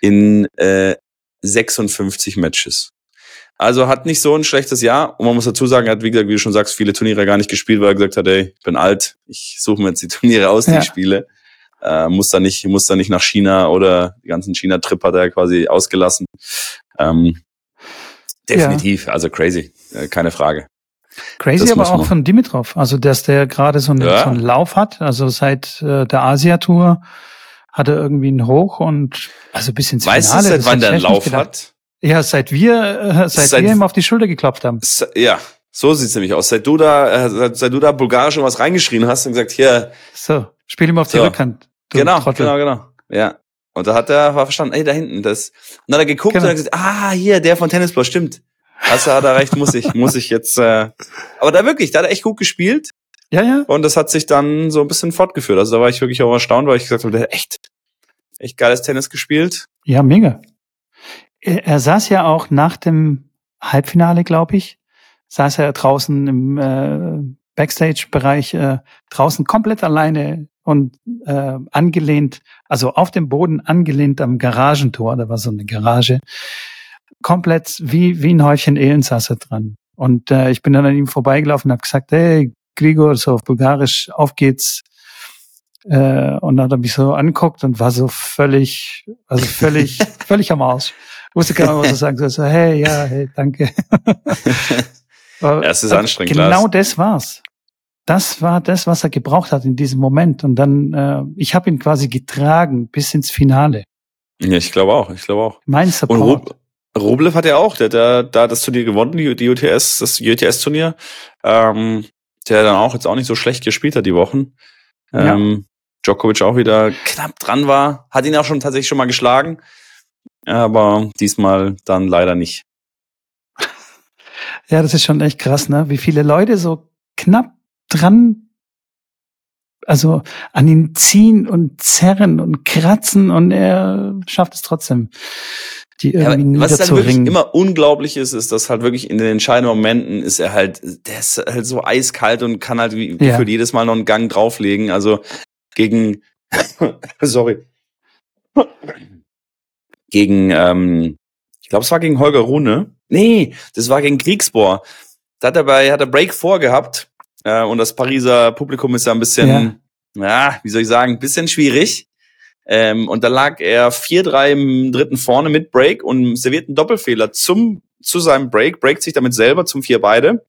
Speaker 2: In äh, 56 Matches. Also hat nicht so ein schlechtes Jahr. Und man muss dazu sagen, er hat, wie gesagt, wie du schon sagst, viele Turniere gar nicht gespielt, weil er gesagt hat, ey, ich bin alt, ich suche mir jetzt die Turniere aus, die
Speaker 1: Ja.
Speaker 2: ich spiele. Äh, muss da nicht, muss da nicht nach China oder die ganzen China-Trip hat er quasi ausgelassen. Ähm, definitiv, also crazy, äh, keine Frage.
Speaker 1: Crazy,
Speaker 2: Das
Speaker 1: aber auch von Dimitrov. Also, dass der gerade so, einen-
Speaker 2: Ja.
Speaker 1: so einen Lauf hat. Also seit äh, der Asia-Tour hat er irgendwie einen Hoch und also bis ins
Speaker 2: Weißt du,
Speaker 1: Finale.
Speaker 2: seit wann der einen Lauf hat?
Speaker 1: Ja, seit wir, äh, seit,
Speaker 2: Seit-
Speaker 1: wir ihm auf die Schulter geklopft haben.
Speaker 2: Ja, so sieht's nämlich aus. Seit du da, äh, seit, seit du da bulgarisch was reingeschrien hast und gesagt, hier,
Speaker 1: So, spiel ihm auf die
Speaker 2: So.
Speaker 1: Rückhand.
Speaker 2: genau,
Speaker 1: Trottel.
Speaker 2: genau, genau. Ja. Und da hat er war verstanden, ey, da hinten, das. Und dann hat er geguckt
Speaker 1: Genau.
Speaker 2: und hat gesagt, ah, hier, der von Tennisball, stimmt. Du, hat er recht, muss ich, muss ich jetzt, äh, aber da wirklich, da hat er echt gut gespielt
Speaker 1: Ja, ja.
Speaker 2: und das hat sich dann so ein bisschen fortgeführt. Also da war ich wirklich auch erstaunt, weil ich gesagt habe, der hat echt, echt geiles Tennis gespielt.
Speaker 1: Ja, mega. Er, saß ja auch nach dem Halbfinale, glaube ich, saß er draußen im äh, Backstage-Bereich, äh, draußen komplett alleine und äh, angelehnt, also auf dem Boden angelehnt am Garagentor, da war so eine Garage, komplett wie, wie ein Häufchen Elend saß er dran. Und äh, ich bin dann an ihm vorbeigelaufen und habe gesagt, hey, Grigor, so auf Bulgarisch, auf geht's. Äh, und dann hat er mich so anguckt und war so völlig, also völlig, völlig am Arsch. Wusste gar nicht, was er sagen soll. So, hey, ja, hey, danke.
Speaker 2: Ja, es ist anstrengend,
Speaker 1: Genau das war's. Das war das, was er gebraucht hat in diesem Moment. Und dann, äh, ich habe ihn quasi getragen bis ins Finale.
Speaker 2: Ja, ich glaube auch, ich glaube auch.
Speaker 1: Mein
Speaker 2: Und
Speaker 1: Support.
Speaker 2: Rub Rublev hat ja auch, der ja da das Turnier gewonnen, die, die UTS, das UTS-Turnier, ähm, der dann auch jetzt auch nicht so schlecht gespielt hat die Wochen. Ähm, Djokovic auch wieder knapp dran war, hat ihn auch schon tatsächlich schon mal geschlagen, aber diesmal dann leider nicht.
Speaker 1: Ja, das ist schon echt krass, ne? Wie viele Leute so knapp dran, also an ihn ziehen und zerren und kratzen und er schafft es trotzdem, die
Speaker 2: Ja,
Speaker 1: irgendwie
Speaker 2: was dann wirklich immer unglaublich ist, ist, dass halt wirklich in den entscheidenden Momenten ist er halt, der ist halt so eiskalt und kann halt wie
Speaker 1: Ja.
Speaker 2: für jedes Mal noch einen Gang drauflegen. Also gegen, sorry, gegen, ähm, ich glaube, es war gegen Holger Rune. Nee, das war gegen Kriegsbohr. Da hat er bei, hat er Break vorgehabt äh, und das Pariser Publikum ist ja ein bisschen, ja. wie soll ich sagen, ein bisschen schwierig. Ähm, und da lag er 4-3 im dritten vorne mit Break und serviert einen Doppelfehler zum, zu seinem Break, breakt sich damit selber zum vier beide.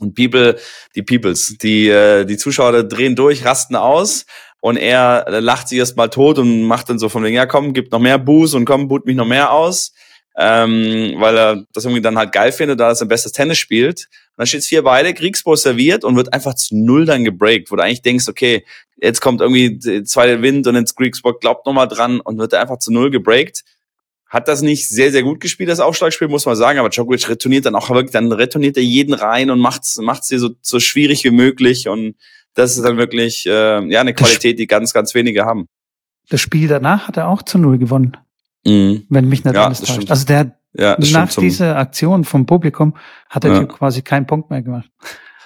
Speaker 2: Und People, die Peoples, die, äh, die Zuschauer drehen durch, rasten aus und er äh, lacht sich erst mal tot und macht dann so von wegen, ja komm, gibt noch mehr Buß und komm, boot mich noch mehr aus. Ähm, weil er das irgendwie dann halt geil findet, da er sein bestes Tennis spielt. Und dann steht's vier beide, Kriegsball serviert und wird einfach zu null dann gebreakt, wo du eigentlich denkst, okay, jetzt kommt irgendwie der zweite Wind und ins Greekspot glaubt nochmal dran und wird einfach zu null gebreakt. Hat das nicht sehr, sehr gut gespielt, das Aufschlagspiel, muss man sagen, aber Djokovic retourniert dann auch wirklich, dann retourniert er jeden rein und macht's, macht's dir so, so schwierig wie möglich und das ist dann wirklich, äh, ja, eine Qualität, die ganz, ganz wenige haben.
Speaker 1: Das Spiel danach hat er auch zu Null gewonnen,
Speaker 2: Mhm.
Speaker 1: wenn mich nicht
Speaker 2: Ja,
Speaker 1: alles täuscht. Also der
Speaker 2: Ja,
Speaker 1: nach dieser Aktion vom Publikum hat der
Speaker 2: Ja.
Speaker 1: Quasi keinen Punkt mehr gemacht.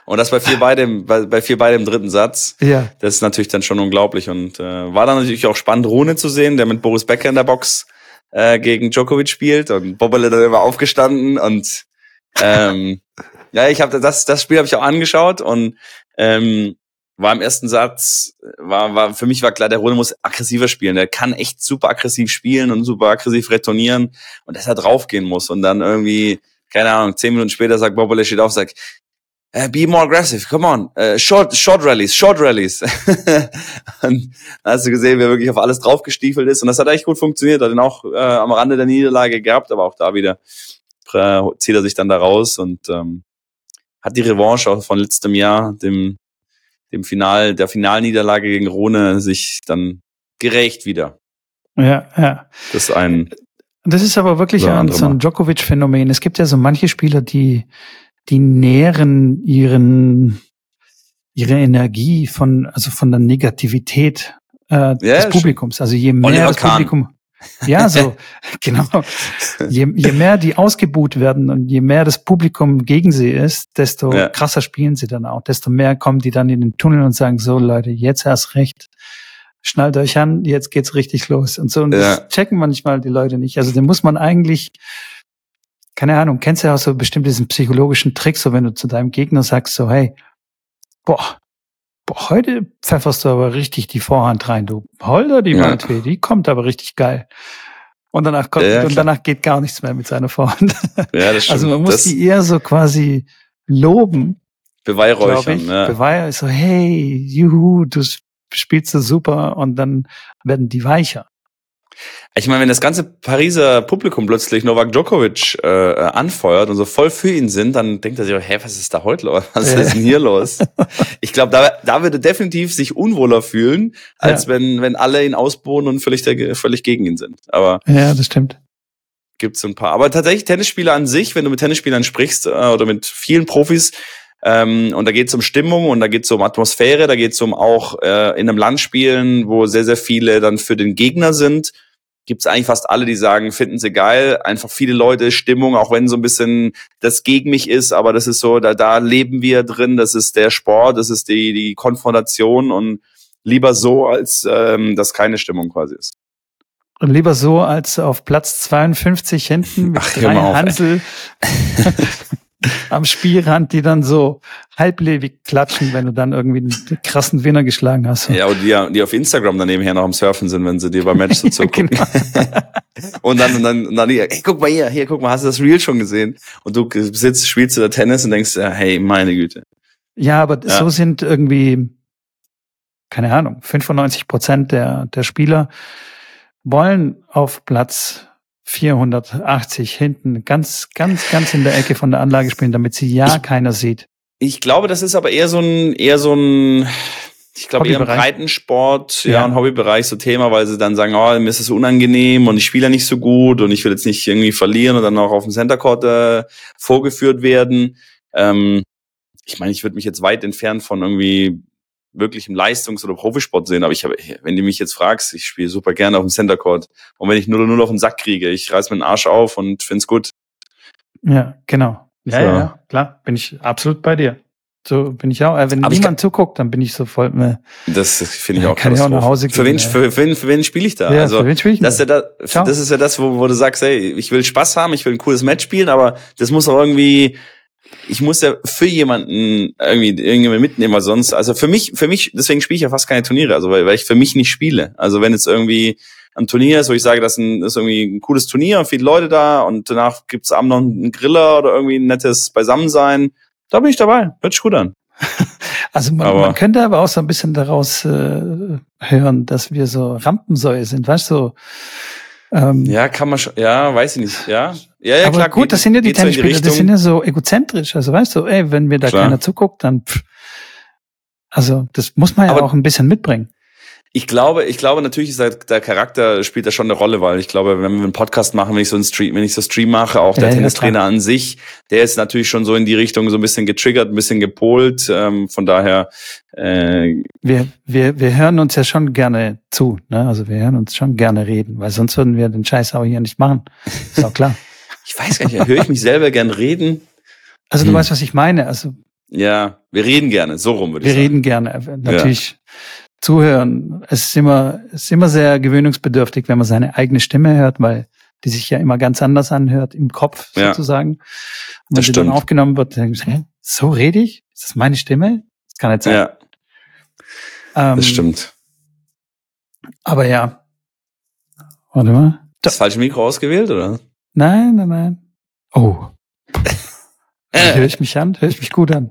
Speaker 2: und das bei vier beide, im- bei, bei vier beide im dritten Satz.
Speaker 1: Ja.
Speaker 2: Das ist natürlich dann schon unglaublich und äh, war dann natürlich auch spannend, Rune zu sehen, der mit Boris Becker in der Box äh, gegen Djokovic spielt und Bobbele dann immer aufgestanden und ähm, ja, ich habe das das Spiel habe ich auch angeschaut und ähm, war im ersten Satz war war für mich war klar, der Rune muss aggressiver spielen. Der kann echt super aggressiv spielen und super aggressiv retournieren und dass er draufgehen muss und dann irgendwie keine Ahnung, zehn Minuten später sagt Bobbele steht auf, sagt äh, be more aggressive, come on, äh, short, short rallies, short rallies. und da hast du gesehen, wie er wirklich auf alles draufgestiefelt ist. Und das hat echt gut funktioniert. Hat ihn auch äh, am Rande der Niederlage gehabt, aber auch da wieder äh, zieht er sich dann da raus und ähm, hat die Revanche auch von letztem Jahr, dem, dem Final, der Finalniederlage gegen Rune, sich dann gerecht wieder.
Speaker 1: Ja, ja.
Speaker 2: Das ist ein,
Speaker 1: Das ist aber wirklich
Speaker 2: So,
Speaker 1: ein, so ein. Djokovic-Phänomen. Es gibt ja so manche Spieler, die, die nähren ihren, ihre Energie von, also von der Negativität äh, des
Speaker 2: stimmt.
Speaker 1: Publikums. Also je mehr das. Publikum, Ja, so, genau. Je, je mehr die ausgebuht werden und je mehr das Publikum gegen sie ist, desto
Speaker 2: Ja.
Speaker 1: krasser spielen sie dann auch. Desto mehr kommen die dann in den Tunnel und sagen, so Leute, jetzt erst recht. Schnallt euch an, jetzt geht's richtig los. Und so, und
Speaker 2: Ja.
Speaker 1: das checken manchmal die Leute nicht. Also, den muss man eigentlich, keine Ahnung, kennst du ja auch so bestimmt diesen psychologischen Trick, so wenn du zu deinem Gegner sagst, so, hey, boah, boah heute pfefferst du aber richtig die Vorhand rein, du. Holder, die
Speaker 2: Ja.
Speaker 1: Waldfee, die kommt aber richtig geil. Und danach kommt,
Speaker 2: Ja,
Speaker 1: und danach geht gar nichts mehr mit seiner Vorhand.
Speaker 2: Ja, das stimmt.
Speaker 1: Also man muss
Speaker 2: das
Speaker 1: die eher so quasi loben,
Speaker 2: beweihräuchern. Ja.
Speaker 1: Beweih so, hey, juhu, du spielst so super und dann werden die weicher.
Speaker 2: Ich meine, wenn das ganze Pariser Publikum plötzlich Novak Djokovic äh, anfeuert und so voll für ihn sind, dann denkt er sich, hä, was ist da heute los? Was ist denn hier los? Ich glaube, da, da würde definitiv sich unwohler fühlen, als
Speaker 1: Ja.
Speaker 2: wenn, wenn alle ihn ausbohnen und völlig, der, völlig gegen ihn sind. Aber
Speaker 1: Ja, das stimmt.
Speaker 2: gibt's ein paar. Aber tatsächlich Tennisspieler an sich, wenn du mit Tennisspielern sprichst äh, oder mit vielen Profis, ähm, und da geht's um Stimmung und da geht's um Atmosphäre, da geht's um auch äh, in einem Land spielen, wo sehr, sehr viele dann für den Gegner sind. Gibt's eigentlich fast alle, die sagen, finden sie geil. Einfach viele Leute, Stimmung, auch wenn so ein bisschen das gegen mich ist, aber das ist so, da, da leben wir drin, das ist der Sport, das ist die, die Konfrontation und lieber so, als ähm, dass keine Stimmung quasi ist.
Speaker 1: Und lieber so als auf Platz 52 hinten mit
Speaker 2: Ach,
Speaker 1: drei
Speaker 2: mal auf.
Speaker 1: Hansel am Spielrand, die dann so halblebig klatschen, wenn du dann irgendwie einen krassen Winner geschlagen hast.
Speaker 2: Ja, und die, die auf Instagram dann nebenher noch am Surfen sind, wenn sie dir beim Match so zugucken.
Speaker 1: Genau.
Speaker 2: Und dann, und dann, und dann, hey, guck mal hier, hier, guck mal, hast du das Reel schon gesehen? Und du sitzt, spielst du da Tennis und denkst, ja, hey, meine Güte.
Speaker 1: Ja, aber
Speaker 2: Ja.
Speaker 1: so sind irgendwie, keine Ahnung, 95 Prozent der, der Spieler wollen auf Platz 480 hinten ganz, ganz, ganz in der Ecke von der Anlage spielen, damit sie ja
Speaker 2: Ich-
Speaker 1: keiner sieht.
Speaker 2: Ich glaube, das ist aber eher so ein, eher so ein, ich glaube eher im. Breitensport, ja,
Speaker 1: Ja.
Speaker 2: ein Hobbybereich so Thema, weil sie dann sagen, oh, mir ist es unangenehm und ich spiele ja nicht so gut und ich will jetzt nicht irgendwie verlieren und dann auch auf dem Center Court äh, vorgeführt werden. Ähm, ich meine, ich würde mich jetzt weit entfernt von irgendwie wirklich im Leistungs- oder Profisport sehen, aber ich habe, wenn du mich jetzt fragst, ich spiele super gerne auf dem Center Court und wenn ich nur nur auf den Sack kriege, ich reiß mir den Arsch auf und find's gut.
Speaker 1: Ja, genau. Ja,
Speaker 2: So.
Speaker 1: ja, ja, klar, bin ich absolut bei dir. So bin ich auch. Äh, wenn
Speaker 2: Aber
Speaker 1: niemand zuguckt, dann bin ich so voll. Äh,
Speaker 2: Das finde ich auch
Speaker 1: kann ich auch nach. Hause
Speaker 2: für
Speaker 1: gehen,
Speaker 2: wen,
Speaker 1: ey.
Speaker 2: für, für wen, für wen spiele ich da?
Speaker 1: ja,
Speaker 2: also
Speaker 1: für wen spiel ich
Speaker 2: das ist, ja da, das ist ja das, wo, wo du sagst, ey, ich will Spaß haben, ich will ein cooles Match spielen, aber das muss auch irgendwie, ich muss ja für jemanden irgendwie irgendjemand mitnehmen, weil sonst, also für mich, für mich, deswegen spiele ich ja fast keine Turniere, also weil, weil ich für mich nicht spiele. Also wenn jetzt irgendwie ein Turnier ist, wo ich sage, das ist, ein, ist irgendwie ein cooles Turnier und viele Leute da und danach gibt's abends noch einen Griller oder irgendwie ein nettes Beisammensein, da bin ich dabei. Hört sich gut an.
Speaker 1: Also man,
Speaker 2: Aber-
Speaker 1: man könnte aber auch so ein bisschen daraus äh, hören, dass wir so Rampensäue sind, weißt du? So, ähm,
Speaker 2: Ja, kann man schon, ja, weiß ich nicht, ja. Ja, ja,
Speaker 1: aber
Speaker 2: klar.
Speaker 1: gut, das sind ja die
Speaker 2: so
Speaker 1: Tennisspieler, die sind ja so egozentrisch. Also weißt du, ey, wenn mir da
Speaker 2: Klar.
Speaker 1: keiner zuguckt, dann pff. also das muss man ja
Speaker 2: Aber-
Speaker 1: auch ein bisschen mitbringen.
Speaker 2: Ich glaube, ich glaube natürlich ist der, der Charakter spielt da schon eine Rolle, weil ich glaube, wenn wir einen Podcast machen, wenn ich so einen Stream, wenn ich so Stream mache, auch der
Speaker 1: Ja, ja,
Speaker 2: Tennistrainer an sich, der ist natürlich schon so in die Richtung so ein bisschen getriggert, ein bisschen gepolt. Ähm, von daher, äh,
Speaker 1: Wir, wir, wir hören uns ja schon gerne zu, ne? Also wir hören uns schon gerne reden, weil sonst würden wir den Scheiß auch hier nicht machen. Ist auch klar.
Speaker 2: ich weiß gar nicht, höre ich mich selber gern reden?
Speaker 1: Also du
Speaker 2: Hm.
Speaker 1: weißt, was ich meine. Also
Speaker 2: Ja, wir reden gerne, so rum würde
Speaker 1: wir
Speaker 2: ich sagen.
Speaker 1: reden gerne. Äh, Natürlich zuhören. Es ist immer, es ist immer sehr gewöhnungsbedürftig, wenn man seine eigene Stimme hört, weil die sich ja immer ganz anders anhört im Kopf
Speaker 2: Ja.
Speaker 1: sozusagen. Und wenn
Speaker 2: Das
Speaker 1: sie dann
Speaker 2: stimmt.
Speaker 1: aufgenommen wird, dann hä, so rede ich? Ist das meine Stimme? Das kann nicht sein.
Speaker 2: Ja,
Speaker 1: ähm,
Speaker 2: das stimmt.
Speaker 1: Aber ja. Warte mal.
Speaker 2: Das falsche Mikro ausgewählt, oder?
Speaker 1: Nein, nein, nein. Oh.
Speaker 2: Äh.
Speaker 1: Höre ich mich an? Höre ich mich gut an?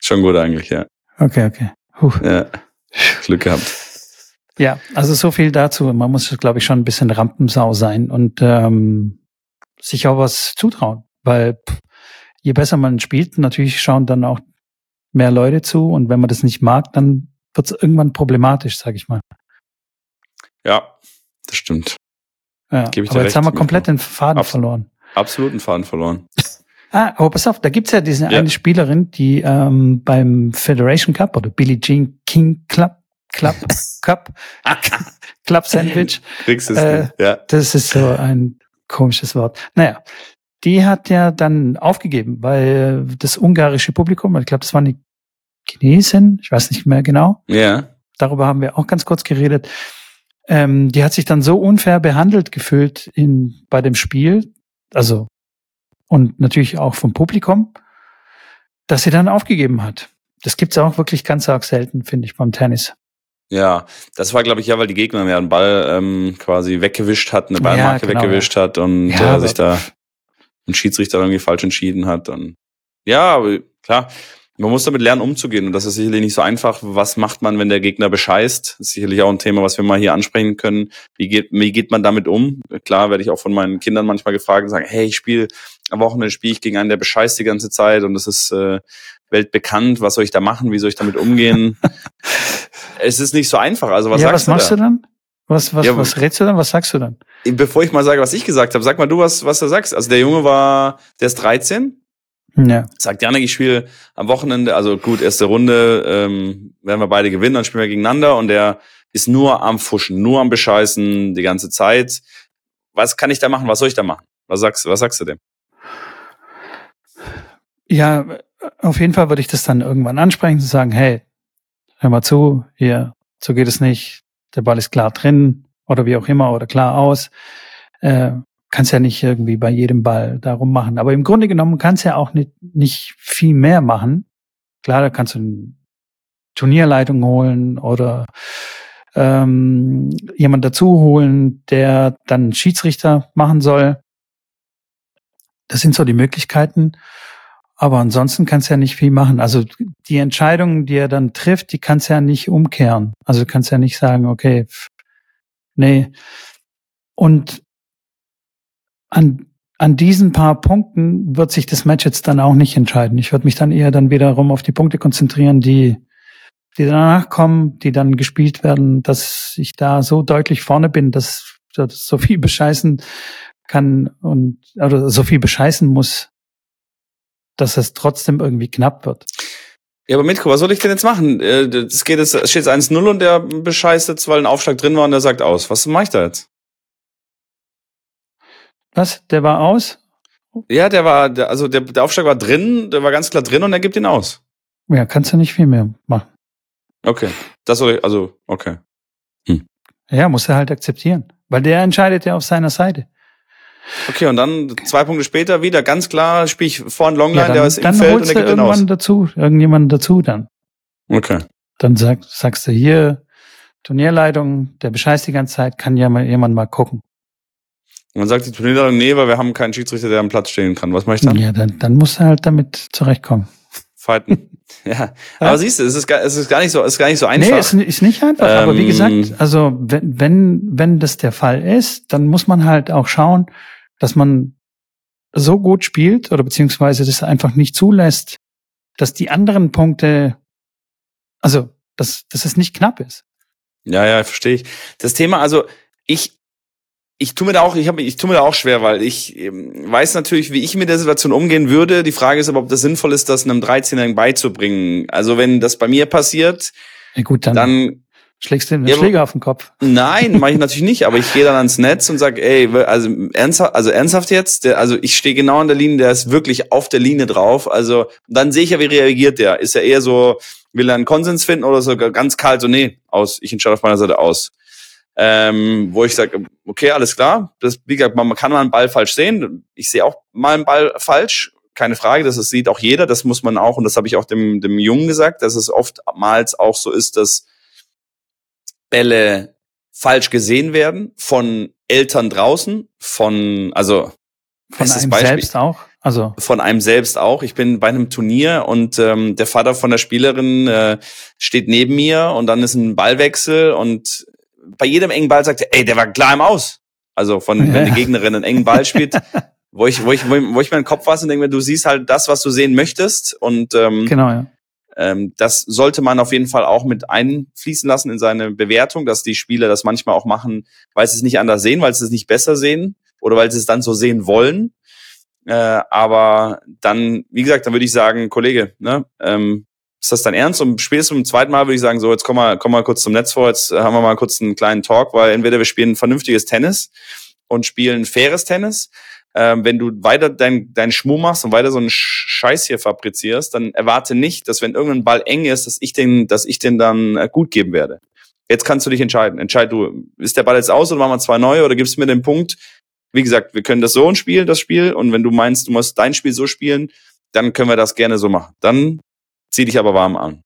Speaker 2: Schon gut eigentlich, ja.
Speaker 1: Okay, okay. Puh.
Speaker 2: ja. Glück gehabt.
Speaker 1: Ja, also so viel dazu. Man muss, glaube ich, schon ein bisschen Rampensau sein und ähm, sich auch was zutrauen. Weil pff, je besser man spielt, natürlich schauen dann auch mehr Leute zu und wenn man das nicht mag, dann wird es irgendwann problematisch, sage ich mal.
Speaker 2: Ja, das stimmt.
Speaker 1: Ja, aber jetzt haben wir komplett den Faden
Speaker 2: Abs-
Speaker 1: verloren.
Speaker 2: Absoluten Faden verloren.
Speaker 1: Ah, aber pass auf, da gibt's ja diese
Speaker 2: Ja.
Speaker 1: eine Spielerin, die ähm, beim Federation Cup oder Billie Jean King Club Club, Cup, Club Sandwich.
Speaker 2: Kriegst du
Speaker 1: Äh,
Speaker 2: ja.
Speaker 1: Das ist so ein komisches Wort. Naja, die hat ja dann aufgegeben, weil das ungarische Publikum, ich glaube, das waren die Chinesen, ich weiß nicht mehr genau,
Speaker 2: Ja.
Speaker 1: darüber haben wir auch ganz kurz geredet. Ähm, die hat sich dann so unfair behandelt gefühlt in, bei dem Spiel, also und natürlich auch vom Publikum, dass sie dann aufgegeben hat. Das gibt's auch wirklich ganz arg selten, finde ich, beim Tennis.
Speaker 2: Ja, das war, glaube ich, ja, weil die Gegner ja einen Ball ähm, quasi weggewischt hat, eine
Speaker 1: Ja,
Speaker 2: Ballmarke
Speaker 1: genau,
Speaker 2: weggewischt hat und
Speaker 1: Ja,
Speaker 2: äh, sich da ein Schiedsrichter irgendwie falsch entschieden hat. Und ja, aber klar, man muss damit lernen, umzugehen. Und das ist sicherlich nicht so einfach. Was macht man, wenn der Gegner bescheißt? Das ist sicherlich auch ein Thema, was wir mal hier ansprechen können. Wie geht, wie geht man damit um? Klar, werde ich auch von meinen Kindern manchmal gefragt und sagen, hey, ich spiele am Wochenende spiele ich gegen einen, der bescheißt die ganze Zeit und das ist äh, weltbekannt. Was soll ich da machen? Wie soll ich damit umgehen? es ist nicht so einfach. Also was
Speaker 1: ja,
Speaker 2: sagst
Speaker 1: was machst
Speaker 2: du
Speaker 1: du
Speaker 2: da?
Speaker 1: dann? Was, was,
Speaker 2: Ja,
Speaker 1: was rätst du dann? Was sagst du dann?
Speaker 2: Bevor ich mal sage, was ich gesagt habe, sag mal du, was, was du sagst. Also der Junge war, der ist 13,
Speaker 1: Ja.
Speaker 2: sagt Janik, ich spiele am Wochenende, also gut, erste Runde, ähm, werden wir beide gewinnen, dann spielen wir gegeneinander und der ist nur am Fuschen, nur am Bescheißen die ganze Zeit. Was kann ich da machen? Was soll ich da machen? Was sagst, was sagst du dem?
Speaker 1: Ja, auf jeden Fall würde ich das dann irgendwann ansprechen und sagen, hey, hör mal zu, hier, so geht es nicht, der Ball ist klar drin oder wie auch immer oder klar aus. Äh, kannst ja nicht irgendwie bei jedem Ball darum machen. Aber im Grunde genommen kannst ja auch nicht, nicht viel mehr machen. Klar, da kannst du eine Turnierleitung holen oder ähm, jemand dazu holen, der dann Schiedsrichter machen soll. Das sind so die Möglichkeiten. Aber ansonsten kannst du ja nicht viel machen. Also die Entscheidungen, die er dann trifft, die kannst du ja nicht umkehren. Also kannst ja nicht sagen, okay, nee. Und an, an diesen paar Punkten wird sich das Match jetzt dann auch nicht entscheiden. Ich würde mich dann eher dann wiederum auf die Punkte konzentrieren, die, die danach kommen, die dann gespielt werden, dass ich da so deutlich vorne bin, dass, dass so viel bescheißen kann und oder so viel bescheißen muss, dass es trotzdem irgendwie knapp wird.
Speaker 2: Ja, aber Mitko, was soll ich denn jetzt machen? Äh, Das geht jetzt, es steht jetzt 1-0 und der bescheißt jetzt, weil ein Aufschlag drin war und der sagt aus. Was mache ich da jetzt?
Speaker 1: Was? Der war aus?
Speaker 2: Ja, der war, der, also der, der Aufschlag war drin, der war ganz klar drin und er gibt ihn aus.
Speaker 1: Ja, kannst du nicht viel mehr machen.
Speaker 2: Okay. Das soll ich, also, okay.
Speaker 1: Ja, muss er halt akzeptieren. Weil der entscheidet ja auf seiner Seite.
Speaker 2: Okay, und dann zwei Punkte später wieder ganz klar, spiele ich vorn Longline,
Speaker 1: Ja, dann,
Speaker 2: der ist im
Speaker 1: dann
Speaker 2: Feld und der aus.
Speaker 1: irgendwann dazu, irgendjemanden dazu dann.
Speaker 2: Okay.
Speaker 1: Dann sag, sagst du hier, Turnierleitung, der bescheißt die ganze Zeit, kann ja mal jemand mal gucken.
Speaker 2: Und dann sagt die Turnierleitung, nee, weil wir haben keinen Schiedsrichter, der am Platz stehen kann. Was mache ich dann?
Speaker 1: Ja, dann, dann musst du halt damit zurechtkommen.
Speaker 2: Fighten. ja. Aber siehst du, es ist, gar, es ist gar nicht so, es ist gar nicht so einfach.
Speaker 1: Nee, ist, ist nicht einfach. aber wie
Speaker 2: Ähm,
Speaker 1: gesagt, also wenn, wenn, wenn das der Fall ist, dann muss man halt auch schauen, dass man so gut spielt oder beziehungsweise das einfach nicht zulässt, dass die anderen Punkte, also dass, dass es nicht knapp ist.
Speaker 2: Ja, ja, verstehe ich. Das Thema, also ich, ich tue mir da auch, ich habe, ich tue mir da auch schwer, weil ich ähm, weiß natürlich, wie ich mit der Situation umgehen würde. Die Frage ist aber, ob das sinnvoll ist, das einem 13-Jährigen beizubringen. Also wenn das bei mir passiert,
Speaker 1: Ja gut, dann,
Speaker 2: dann
Speaker 1: schlägst du den
Speaker 2: Ja,
Speaker 1: Schläger auf den Kopf.
Speaker 2: Nein, mache ich natürlich nicht, aber ich gehe dann ans Netz und sag, ey, also ernsthaft, also ernsthaft jetzt, der, also ich stehe genau an der Linie, der ist wirklich auf der Linie drauf. Also dann sehe ich ja, wie reagiert der. Ist er eher so, will er einen Konsens finden oder so ganz kalt so, nee, aus, ich entscheide auf meiner Seite aus. Ähm, wo ich sage, okay, alles klar. Das, wie gesagt, man kann mal einen Ball falsch sehen. Ich sehe auch mal einen Ball falsch. Keine Frage, das, das sieht auch jeder. Das muss man auch, und das habe ich auch dem, dem Jungen gesagt, dass es oftmals auch so ist, dass Bälle falsch gesehen werden von Eltern draußen, von, also
Speaker 1: Von einem
Speaker 2: Beispiel.
Speaker 1: selbst auch. Also,
Speaker 2: von einem selbst auch. Ich bin bei einem Turnier und ähm, der Vater von der Spielerin äh, steht neben mir und dann ist ein Ballwechsel und bei jedem engen Ball sagt er, ey, der war klar im Aus. Also von, wenn die
Speaker 1: Ja.
Speaker 2: Gegnerin einen engen Ball spielt, wo ich, wo ich, wo ich, wo ich meinen Kopf fasse und denke mir, du siehst halt das, was du sehen möchtest und ähm,
Speaker 1: genau, ja.
Speaker 2: Ähm, das sollte man auf jeden Fall auch mit einfließen lassen in seine Bewertung, dass die Spieler das manchmal auch machen, weil sie es nicht anders sehen, weil sie es nicht besser sehen oder weil sie es dann so sehen wollen. Äh, aber dann, wie gesagt, dann würde ich sagen, Kollege, ne, ähm, ist das dein Ernst? Und spätestens beim zweiten Mal würde ich sagen, so, jetzt komm mal, komm mal kurz zum Netz vor, jetzt haben wir mal kurz einen kleinen Talk, weil entweder wir spielen vernünftiges Tennis und spielen faires Tennis. Ähm, wenn du weiter dein, dein Schmuh machst und weiter so einen Scheiß hier fabrizierst, dann erwarte nicht, dass wenn irgendein Ball eng ist, dass ich den, dass ich den dann äh, gut geben werde. Jetzt kannst du dich entscheiden. Entscheid du, ist der Ball jetzt aus oder machen wir zwei neue oder gibst du mir den Punkt? Wie gesagt, wir können das so spielen, das Spiel. Und wenn du meinst, du musst dein Spiel so spielen, dann können wir das gerne so machen. Dann zieh dich aber warm an.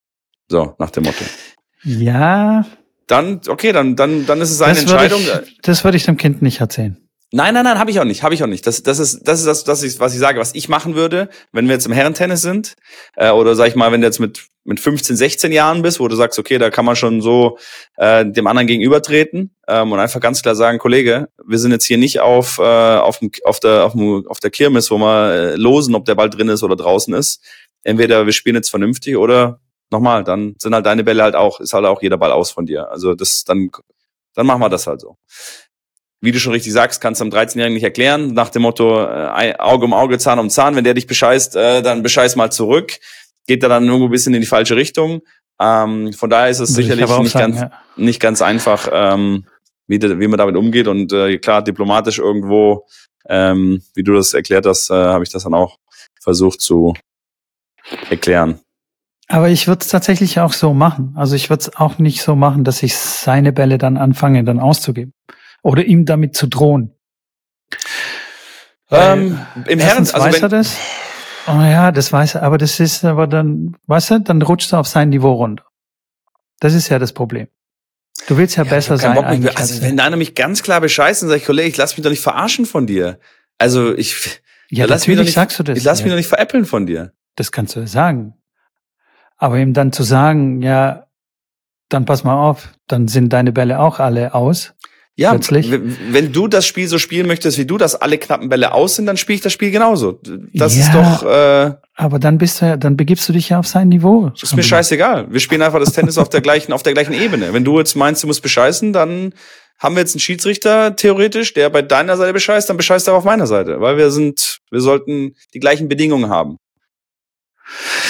Speaker 2: So, nach dem Motto.
Speaker 1: Ja.
Speaker 2: Dann, okay, dann, dann, dann ist es seine
Speaker 1: das
Speaker 2: Entscheidung.
Speaker 1: Ich, das würde ich dem Kind nicht erzählen.
Speaker 2: Nein, nein, nein, habe ich auch nicht, habe ich auch nicht. Das, das ist, das ist das, das ist, was ich sage, was ich machen würde, wenn wir jetzt im Herrentennis sind, äh, oder sag ich mal, wenn du jetzt mit mit 15, 16 Jahren bist, wo du sagst, okay, da kann man schon so äh, dem anderen gegenübertreten ähm, und einfach ganz klar sagen, Kollege, wir sind jetzt hier nicht auf äh, auf, dem, auf der auf, dem, auf der Kirmes, wo wir äh, losen, ob der Ball drin ist oder draußen ist. Entweder wir spielen jetzt vernünftig oder nochmal, dann sind halt deine Bälle halt auch, ist halt auch jeder Ball aus von dir. Also das dann dann machen wir das halt so wie du schon richtig sagst, kannst du einem 13-Jährigen nicht erklären, nach dem Motto äh, Auge um Auge, Zahn um Zahn. Wenn der dich bescheißt, äh, dann bescheiß mal zurück. Geht er dann irgendwo ein bisschen in die falsche Richtung. Ähm, von daher ist es Will sicherlich nicht, sagen, ganz, ja. nicht ganz einfach, ähm, wie, wie man damit umgeht. Und äh, klar, diplomatisch irgendwo, ähm, wie du das erklärt hast, äh, habe ich das dann auch versucht zu erklären.
Speaker 1: Aber ich würde es tatsächlich auch so machen. Also ich würde es auch nicht so machen, dass ich seine Bälle dann anfange, dann auszugeben oder ihm damit zu drohen?
Speaker 2: Ähm, Im Herren,
Speaker 1: also weiß er das? Oh ja, das weiß er, aber das ist aber dann, weißt du, dann rutscht er auf sein Niveau runter. Das ist ja das Problem. Du willst ja, ja besser sein.
Speaker 2: eigentlich also wenn einer mich ganz klar bescheißt, dann sag ich, Kollege, ich lass mich doch nicht verarschen von dir. Also ich,
Speaker 1: ja, lass mich doch nicht, sagst du das.
Speaker 2: Ich lass
Speaker 1: ja.
Speaker 2: mich doch nicht veräppeln von dir.
Speaker 1: Das kannst du sagen. Aber ihm dann zu sagen, ja, dann pass mal auf, dann sind deine Bälle auch alle aus.
Speaker 2: Ja, plötzlich. wenn du das Spiel so spielen möchtest, wie du, dass alle knappen Bälle aus sind, dann spiele ich das Spiel genauso. Das ja, ist doch. Äh,
Speaker 1: aber dann bist du ja, dann begibst du dich ja auf sein Niveau.
Speaker 2: Ist mir scheißegal. Wir spielen einfach das Tennis auf der gleichen, auf der gleichen Ebene. Wenn du jetzt meinst, du musst bescheißen, dann haben wir jetzt einen Schiedsrichter theoretisch, der bei deiner Seite bescheißt, dann bescheißt er auf meiner Seite, weil wir sind, wir sollten die gleichen Bedingungen haben.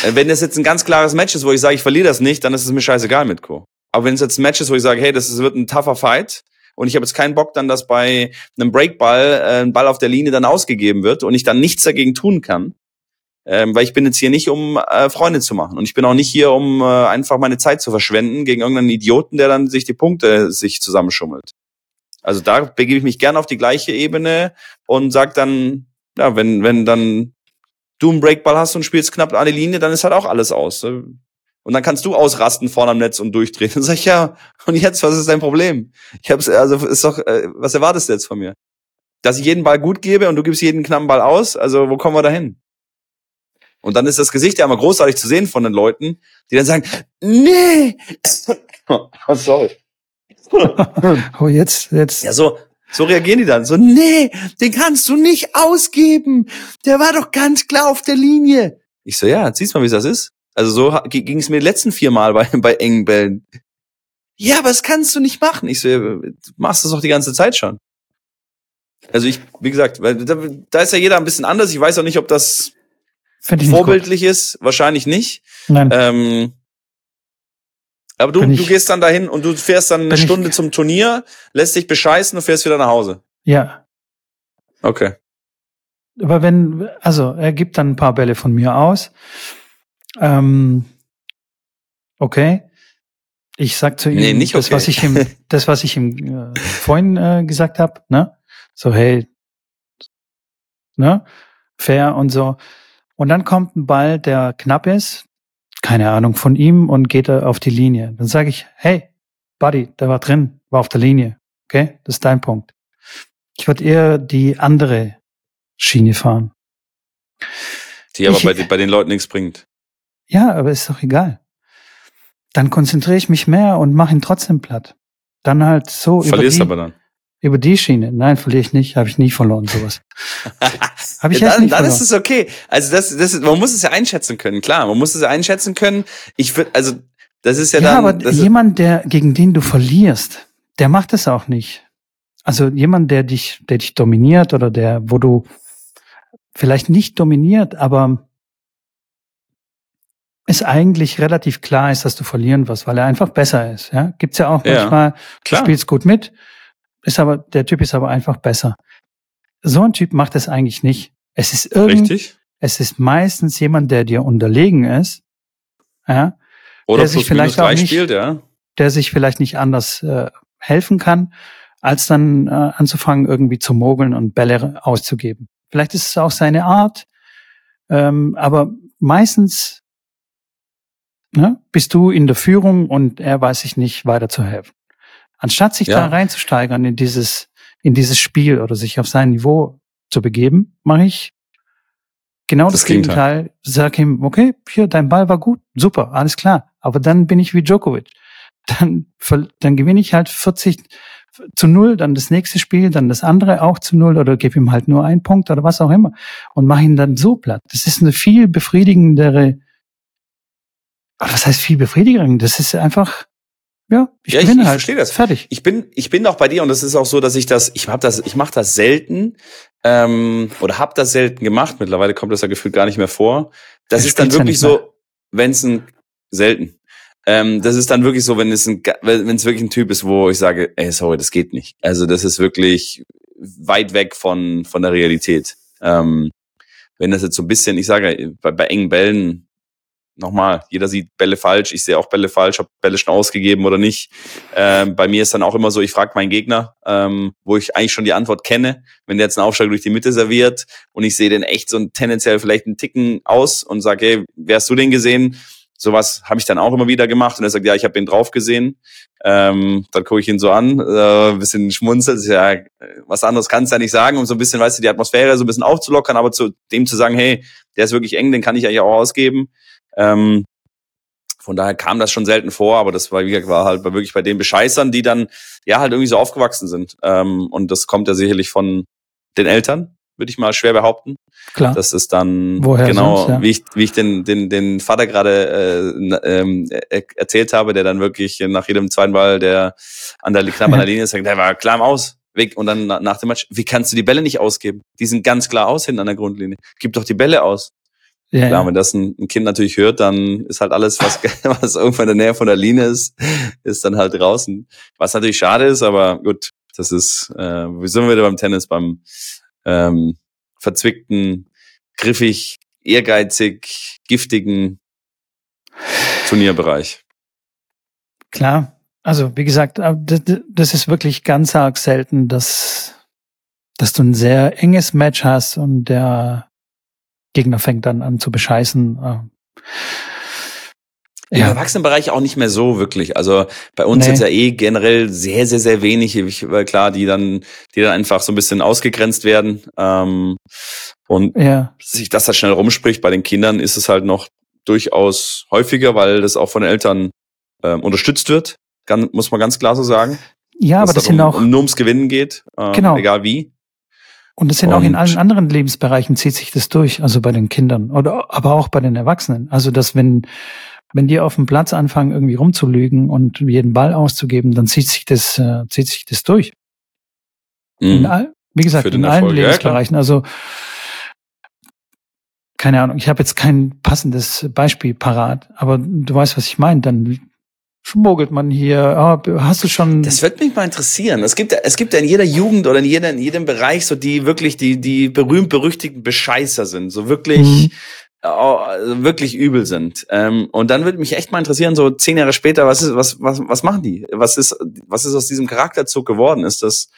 Speaker 2: Äh, wenn das jetzt ein ganz klares Match ist, wo ich sage, ich verliere das nicht, dann ist es mir scheißegal mit Co. Aber wenn es jetzt ein Match ist, wo ich sage, hey, das wird ein tougher Fight, und ich habe jetzt keinen Bock dann, dass bei einem Breakball äh, ein Ball auf der Linie dann ausgegeben wird und ich dann nichts dagegen tun kann. Ähm, weil ich bin jetzt hier nicht, um äh, Freunde zu machen. Und ich bin auch nicht hier, um äh, einfach meine Zeit zu verschwenden gegen irgendeinen Idioten, der dann sich die Punkte sich zusammenschummelt. Also da begebe ich mich gern auf die gleiche Ebene und sag dann, ja, wenn, wenn dann du einen Breakball hast und spielst knapp an die Linie, dann ist halt auch alles aus. Und dann kannst du ausrasten vorne am Netz und durchdrehen. Dann sag ich, ja, und jetzt, was ist dein Problem? Ich hab's, also ist doch, äh, was erwartest du jetzt von mir? Dass ich jeden Ball gut gebe und du gibst jeden knappen Ball aus? Also, wo kommen wir da hin? Und dann ist das Gesicht ja immer großartig zu sehen von den Leuten, die dann sagen, nee!
Speaker 1: oh, sorry. oh, jetzt, jetzt.
Speaker 2: Ja, so, so reagieren die dann. So, nee, den kannst du nicht ausgeben. Der war doch ganz klar auf der Linie. Ich so, ja, siehst mal, wie das ist. Also so ging es mir die letzten vier Mal bei, bei engen Bällen. Ja, aber das kannst du nicht machen. Ich so, ja, du machst das doch die ganze Zeit schon. Also ich, wie gesagt, weil da, da ist ja jeder ein bisschen anders. Ich weiß auch nicht, ob das vorbildlich gut. ist. Wahrscheinlich nicht.
Speaker 1: Nein.
Speaker 2: Ähm, aber du, du gehst dann dahin und du fährst dann eine Stunde zum Turnier, lässt dich bescheißen und fährst wieder nach Hause.
Speaker 1: Ja.
Speaker 2: Okay.
Speaker 1: Aber wenn, also er gibt dann ein paar Bälle von mir aus ähm, okay. Ich sag zu ihm,
Speaker 2: nee, nicht okay.
Speaker 1: das, was ich ihm, das, was ich ihm äh, vorhin äh, gesagt habe, ne? So, hey, ne? Fair und so. Und dann kommt ein Ball, der knapp ist, keine Ahnung von ihm und geht er auf die Linie. Dann sage ich, hey, Buddy, der war drin, war auf der Linie. Okay, das ist dein Punkt. Ich würde eher die andere Schiene fahren.
Speaker 2: Die aber ich, bei, bei den Leuten nichts bringt.
Speaker 1: Ja, aber ist doch egal. Dann konzentriere ich mich mehr und mache ihn trotzdem platt. Dann halt so
Speaker 2: Verlierst
Speaker 1: über die,
Speaker 2: aber dann.
Speaker 1: Über die Schiene. Nein, verliere ich nicht. Habe ich nie verloren, sowas.
Speaker 2: Habe ich ja, dann, nicht dann ist es okay. Also das, das, man muss es ja einschätzen können, klar. Man muss es ja einschätzen können. Ich würde, also das ist ja, ja
Speaker 1: dann. aber jemand, der gegen den du verlierst, der macht es auch nicht. Also jemand, der dich, der dich dominiert oder der, wo du vielleicht nicht dominiert, aber es eigentlich relativ klar ist, dass du verlieren wirst, weil er einfach besser ist. Ja? Gibt's ja auch
Speaker 2: Ja,
Speaker 1: manchmal, du
Speaker 2: klar.
Speaker 1: spielst gut mit, ist aber, der Typ ist aber einfach besser. So ein Typ macht es eigentlich nicht. Es ist irgend,
Speaker 2: Richtig?
Speaker 1: es ist meistens jemand, der dir unterlegen ist, ja,
Speaker 2: Oder
Speaker 1: Der sich vielleicht auch nicht-
Speaker 2: spielt, ja.
Speaker 1: der sich vielleicht nicht anders äh, helfen kann, als dann äh, anzufangen, irgendwie zu mogeln und Bälle auszugeben. Vielleicht ist es auch seine Art, ähm, aber meistens ne, bist du in der Führung und er weiß sich nicht weiterzuhelfen. Anstatt sich
Speaker 2: Ja.
Speaker 1: da reinzusteigern in dieses, in dieses Spiel oder sich auf sein Niveau zu begeben, mache ich genau das,
Speaker 2: Das Gegenteil.
Speaker 1: Gegenteil. Sag ihm, okay, hier, dein Ball war gut, super, alles klar. Aber dann bin ich wie Djokovic. Dann, dann gewinne ich halt 40 zu null, dann das nächste Spiel, dann das andere auch zu null oder gebe ihm halt nur einen Punkt oder was auch immer und mache ihn dann so platt. Das ist eine viel befriedigendere, Ah, was heißt viel befriedigender? Das ist einfach, ja, ich
Speaker 2: Ja, ich-
Speaker 1: gewinne
Speaker 2: ich
Speaker 1: halt.
Speaker 2: verstehe das.
Speaker 1: Fertig.
Speaker 2: Ich bin, ich bin auch bei dir und es ist auch so, dass ich das, ich habe das, ich mache das selten ähm, oder habe das selten gemacht. Mittlerweile kommt das ja gefühlt gar nicht mehr vor. Das
Speaker 1: Du
Speaker 2: ist dann
Speaker 1: ja
Speaker 2: wirklich
Speaker 1: nicht
Speaker 2: so, wenn es ein selten. Ähm, das ist dann wirklich so, wenn es ein, wenn es wirklich ein Typ ist, wo ich sage, ey, sorry, das geht nicht. Also das ist wirklich weit weg von von der Realität. Ähm, wenn das jetzt so ein bisschen, ich sage, bei, bei engen Bällen nochmal, jeder sieht Bälle falsch, ich sehe auch Bälle falsch, habe Bälle schon ausgegeben oder nicht. Ähm, bei mir ist dann auch immer so, ich frage meinen Gegner, ähm, wo ich eigentlich schon die Antwort kenne. Wenn der jetzt einen Aufschlag durch die Mitte serviert und ich sehe den echt so tendenziell vielleicht einen Ticken aus und sage, hey, wer hast du den gesehen? Sowas habe ich dann auch immer wieder gemacht und er sagt, ja, ich habe ihn drauf gesehen. Ähm, dann gucke ich ihn so an, äh, bisschen schmunzelt, ja, äh, was anderes kannst du ja nicht sagen, um so ein bisschen, weißt du, die Atmosphäre so ein bisschen aufzulockern, aber zu dem zu sagen, hey, der ist wirklich eng, den kann ich eigentlich auch ausgeben. Ähm, von daher kam das schon selten vor, aber das war, wie gesagt, war halt bei- wirklich bei den Bescheißern, die dann ja halt irgendwie so aufgewachsen sind. Ähm, und das kommt ja sicherlich von den Eltern, würde ich mal schwer behaupten.
Speaker 1: Klar.
Speaker 2: Das ist dann
Speaker 1: Woher
Speaker 2: genau,
Speaker 1: sonst, ja.
Speaker 2: wie ich, wie ich den, den, den Vater gerade äh, er erzählt habe, der dann wirklich nach jedem zweiten Ball, der an der knapp an der Linie ist, sagt, der war klar im Aus. Weg. Und dann na- nach dem Match, wie kannst du die Bälle nicht ausgeben? Die sind ganz klar aus hinten an der Grundlinie. Gib doch die Bälle aus.
Speaker 1: Ja,
Speaker 2: Klar, wenn das ein, ein Kind natürlich hört, dann ist halt alles, was, was irgendwo in der Nähe von der Linie ist, ist dann halt draußen. Was natürlich schade ist, aber gut, das ist, äh, wir sind wieder beim Tennis, beim ähm, verzwickten, griffig, ehrgeizig, giftigen Turnierbereich.
Speaker 1: Klar. Also, wie gesagt, äh, das, das ist wirklich ganz arg selten, dass, dass du ein sehr enges Match hast und der Gegner fängt dann an zu bescheißen. äh.
Speaker 2: Im Erwachsenenbereich auch nicht mehr so wirklich. Also bei uns
Speaker 1: Nee.
Speaker 2: jetzt ja eh generell sehr, sehr, sehr wenig, Ich- klar, die dann, die dann einfach so ein bisschen ausgegrenzt werden. Ähm, und
Speaker 1: Ja,
Speaker 2: sich das halt schnell rumspricht. Bei den Kindern ist es halt noch durchaus häufiger, weil das auch von den Eltern ähm, unterstützt wird. Gan- muss man ganz klar so sagen.
Speaker 1: ja aber das sind
Speaker 2: um,
Speaker 1: auch,
Speaker 2: um nur ums Gewinnen geht, ähm,
Speaker 1: Genau.
Speaker 2: egal wie.
Speaker 1: Und das sind auch in allen anderen Lebensbereichen zieht sich das durch, also bei den Kindern oder aber auch bei den Erwachsenen. Also, dass wenn, wenn die auf dem Platz anfangen, irgendwie rumzulügen und jeden Ball auszugeben, dann zieht sich das, äh, zieht sich das durch. In
Speaker 2: Mhm.
Speaker 1: all, wie gesagt, in allen
Speaker 2: Erfolg, ja,
Speaker 1: Lebensbereichen. also keine Ahnung, ich habe jetzt kein passendes Beispiel parat, aber du weißt, was ich meine. Dann schmuggelt man hier. Ah, hast du schon?
Speaker 2: Das wird mich mal interessieren. Es gibt, ja- es gibt ja in jeder Jugend oder in, jeder, in jedem Bereich so die wirklich die, die berühmt-berüchtigten Bescheißer sind. So wirklich,
Speaker 1: Mhm.
Speaker 2: also wirklich übel sind. Ähm, und dann würde mich echt mal interessieren, so zehn Jahre später, was ist, was, was, was machen die? Was ist, was ist aus diesem Charakterzug geworden? Ist das,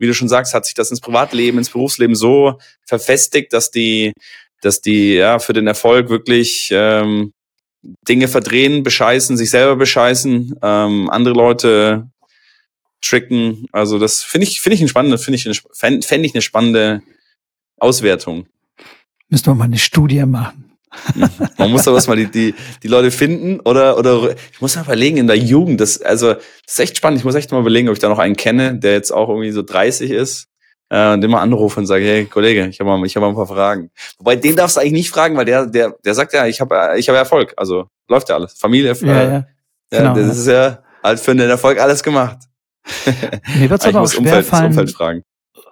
Speaker 2: wie du schon sagst, hat sich das ins Privatleben, ins Berufsleben so verfestigt, dass die, dass die ja für den Erfolg wirklich ähm, Dinge verdrehen, bescheißen, sich selber bescheißen, ähm, andere Leute tricken. Also das finde ich, finde ich eine spannende, finde ich, eine, fänd, fänd ich eine spannende Auswertung.
Speaker 1: Müssen wir mal eine Studie machen.
Speaker 2: Man muss aber erstmal die, die, die Leute finden oder, oder ich muss mal überlegen, in der Jugend, das, also, das ist echt spannend. Ich muss echt mal überlegen, ob ich da noch einen kenne, der jetzt auch irgendwie so 30 ist, äh, und den mal anrufe und sage, hey, Kollege, ich habe ich habe mal ein paar Fragen. Wobei, den darfst du eigentlich nicht fragen, weil der, der, der sagt ja, ich habe, ich habe Erfolg. Also, läuft ja alles. Familie, äh,
Speaker 1: Ja, ja.
Speaker 2: ja,
Speaker 1: genau,
Speaker 2: das
Speaker 1: ja.
Speaker 2: ist ja halt für den Erfolg alles gemacht.
Speaker 1: Mir wird es aber auch
Speaker 2: Umfeld fragen.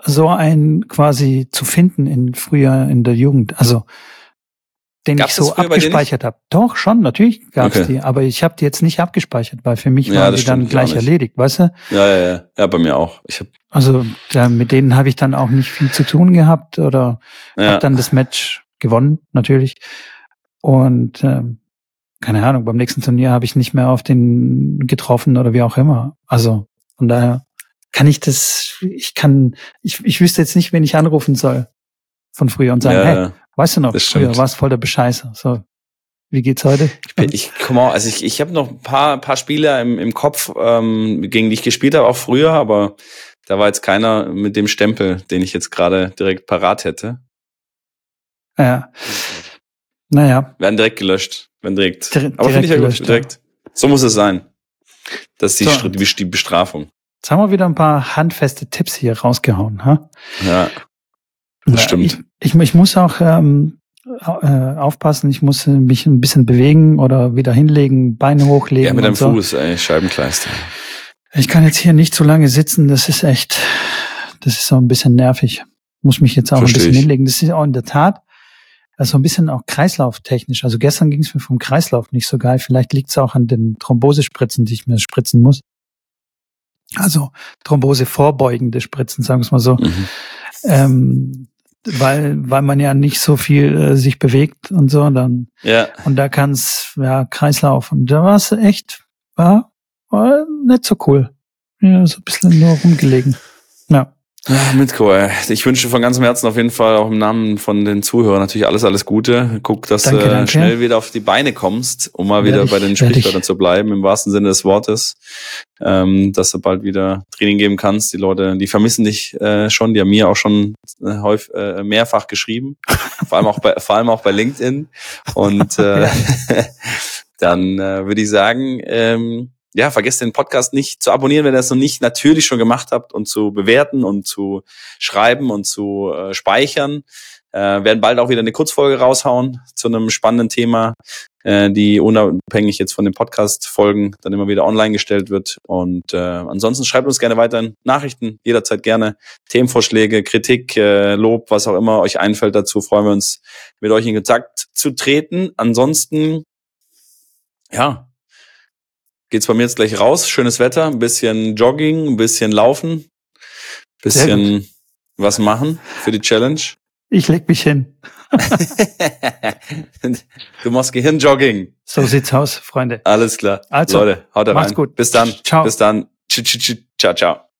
Speaker 1: so einen quasi zu finden in früher in der Jugend. Also den
Speaker 2: Gab's
Speaker 1: ich so abgespeichert habe. Doch, schon, natürlich gab's
Speaker 2: Okay.
Speaker 1: die, aber ich habe die jetzt nicht abgespeichert, weil für mich
Speaker 2: Ja,
Speaker 1: waren die dann gleich erledigt, weißt du?
Speaker 2: Ja, ja, ja. Ja, bei mir auch. Ich hab,
Speaker 1: Also da, mit denen habe ich dann auch nicht viel zu tun gehabt oder
Speaker 2: ja.
Speaker 1: habe dann das Match gewonnen, natürlich. Und ähm, keine Ahnung, beim nächsten Turnier habe ich nicht mehr auf den getroffen oder wie auch immer. Also von daher kann ich das, ich kann, ich, ich wüsste jetzt nicht, wen ich anrufen soll von früher und sagen,
Speaker 2: ja,
Speaker 1: hey,
Speaker 2: ja.
Speaker 1: Weißt du noch,
Speaker 2: das
Speaker 1: früher
Speaker 2: stimmt.
Speaker 1: warst voll der Bescheißer. So, wie geht's heute?
Speaker 2: Ich komme auch, also ich, ich habe noch ein paar, paar Spieler im, im Kopf, ähm, gegen die ich gespielt habe, auch früher, aber da war jetzt keiner mit dem Stempel, den ich jetzt gerade direkt parat hätte.
Speaker 1: Ja. Naja,
Speaker 2: Werden direkt gelöscht. Werden direkt.
Speaker 1: Dire-
Speaker 2: aber finde ich ja
Speaker 1: direkt
Speaker 2: gut,
Speaker 1: gelöscht, ja.
Speaker 2: direkt. So muss es sein. Das ist die,
Speaker 1: So.
Speaker 2: Die Bestrafung.
Speaker 1: jetzt haben wir wieder ein paar handfeste Tipps hier rausgehauen. Ha?
Speaker 2: Ja,
Speaker 1: Ja,
Speaker 2: stimmt.
Speaker 1: Ich, ich, ich muss auch ähm, äh, aufpassen, ich muss mich ein bisschen bewegen oder wieder hinlegen, Beine hochlegen.
Speaker 2: ja mit dem
Speaker 1: so.
Speaker 2: Fuß, ey, Scheibenkleister.
Speaker 1: Ich kann jetzt hier nicht zu lange sitzen, das ist echt, das ist so ein bisschen nervig. Muss mich jetzt auch
Speaker 2: Versteh
Speaker 1: ein bisschen
Speaker 2: ich.
Speaker 1: hinlegen. Das ist auch in der Tat also ein bisschen auch kreislauftechnisch. Also gestern ging es mir vom Kreislauf nicht so geil. Vielleicht liegt es auch an den Thrombosespritzen, die ich mir spritzen muss. Also Thrombose vorbeugende Spritzen, sagen wir es mal so.
Speaker 2: Mhm.
Speaker 1: Ähm, weil, weil man ja nicht so viel äh, sich bewegt und so, dann
Speaker 2: Ja,
Speaker 1: und da kann's ja Kreislauf und da war es echt war, war nicht so cool. Ja, so ein bisschen nur rumgelegen. Ja.
Speaker 2: Ja, Mitko, ey. Ich wünsche von ganzem Herzen auf jeden Fall auch im Namen von den Zuhörern natürlich alles, alles Gute. Guck, dass
Speaker 1: Danke,
Speaker 2: du
Speaker 1: danke.
Speaker 2: schnell wieder auf die Beine kommst, um mal wieder
Speaker 1: ich,
Speaker 2: bei den Sprichwörtern
Speaker 1: ich.
Speaker 2: zu bleiben, im wahrsten Sinne des Wortes. Ähm, dass du bald wieder Training geben kannst. Die Leute, die vermissen dich äh, schon, die haben mir auch schon äh, häufig, äh, mehrfach geschrieben. vor allem auch bei, vor allem auch bei LinkedIn. Und äh, dann äh, würde ich sagen, ähm, ja, vergesst den Podcast nicht zu abonnieren, wenn ihr das noch nicht natürlich schon gemacht habt und zu bewerten und zu schreiben und zu äh, speichern. Äh, werden bald auch wieder eine Kurzfolge raushauen zu einem spannenden Thema, äh, die unabhängig jetzt von den Podcast-Folgen dann immer wieder online gestellt wird. Und äh, ansonsten schreibt uns gerne weiterhin Nachrichten, jederzeit gerne Themenvorschläge, Kritik, äh, Lob, was auch immer euch einfällt dazu. Freuen wir uns, mit euch in Kontakt zu treten. Ansonsten, ja, geht's bei mir jetzt gleich raus. Schönes Wetter, ein bisschen Jogging, ein bisschen Laufen, bisschen was machen für die Challenge.
Speaker 1: Ich leg mich hin.
Speaker 2: du machst Gehirnjogging.
Speaker 1: So sieht's aus, Freunde.
Speaker 2: Alles klar.
Speaker 1: Also,
Speaker 2: Leute, haut rein.
Speaker 1: macht's gut.
Speaker 2: Bis dann.
Speaker 1: Ciao.
Speaker 2: Bis dann. Ciao, ciao.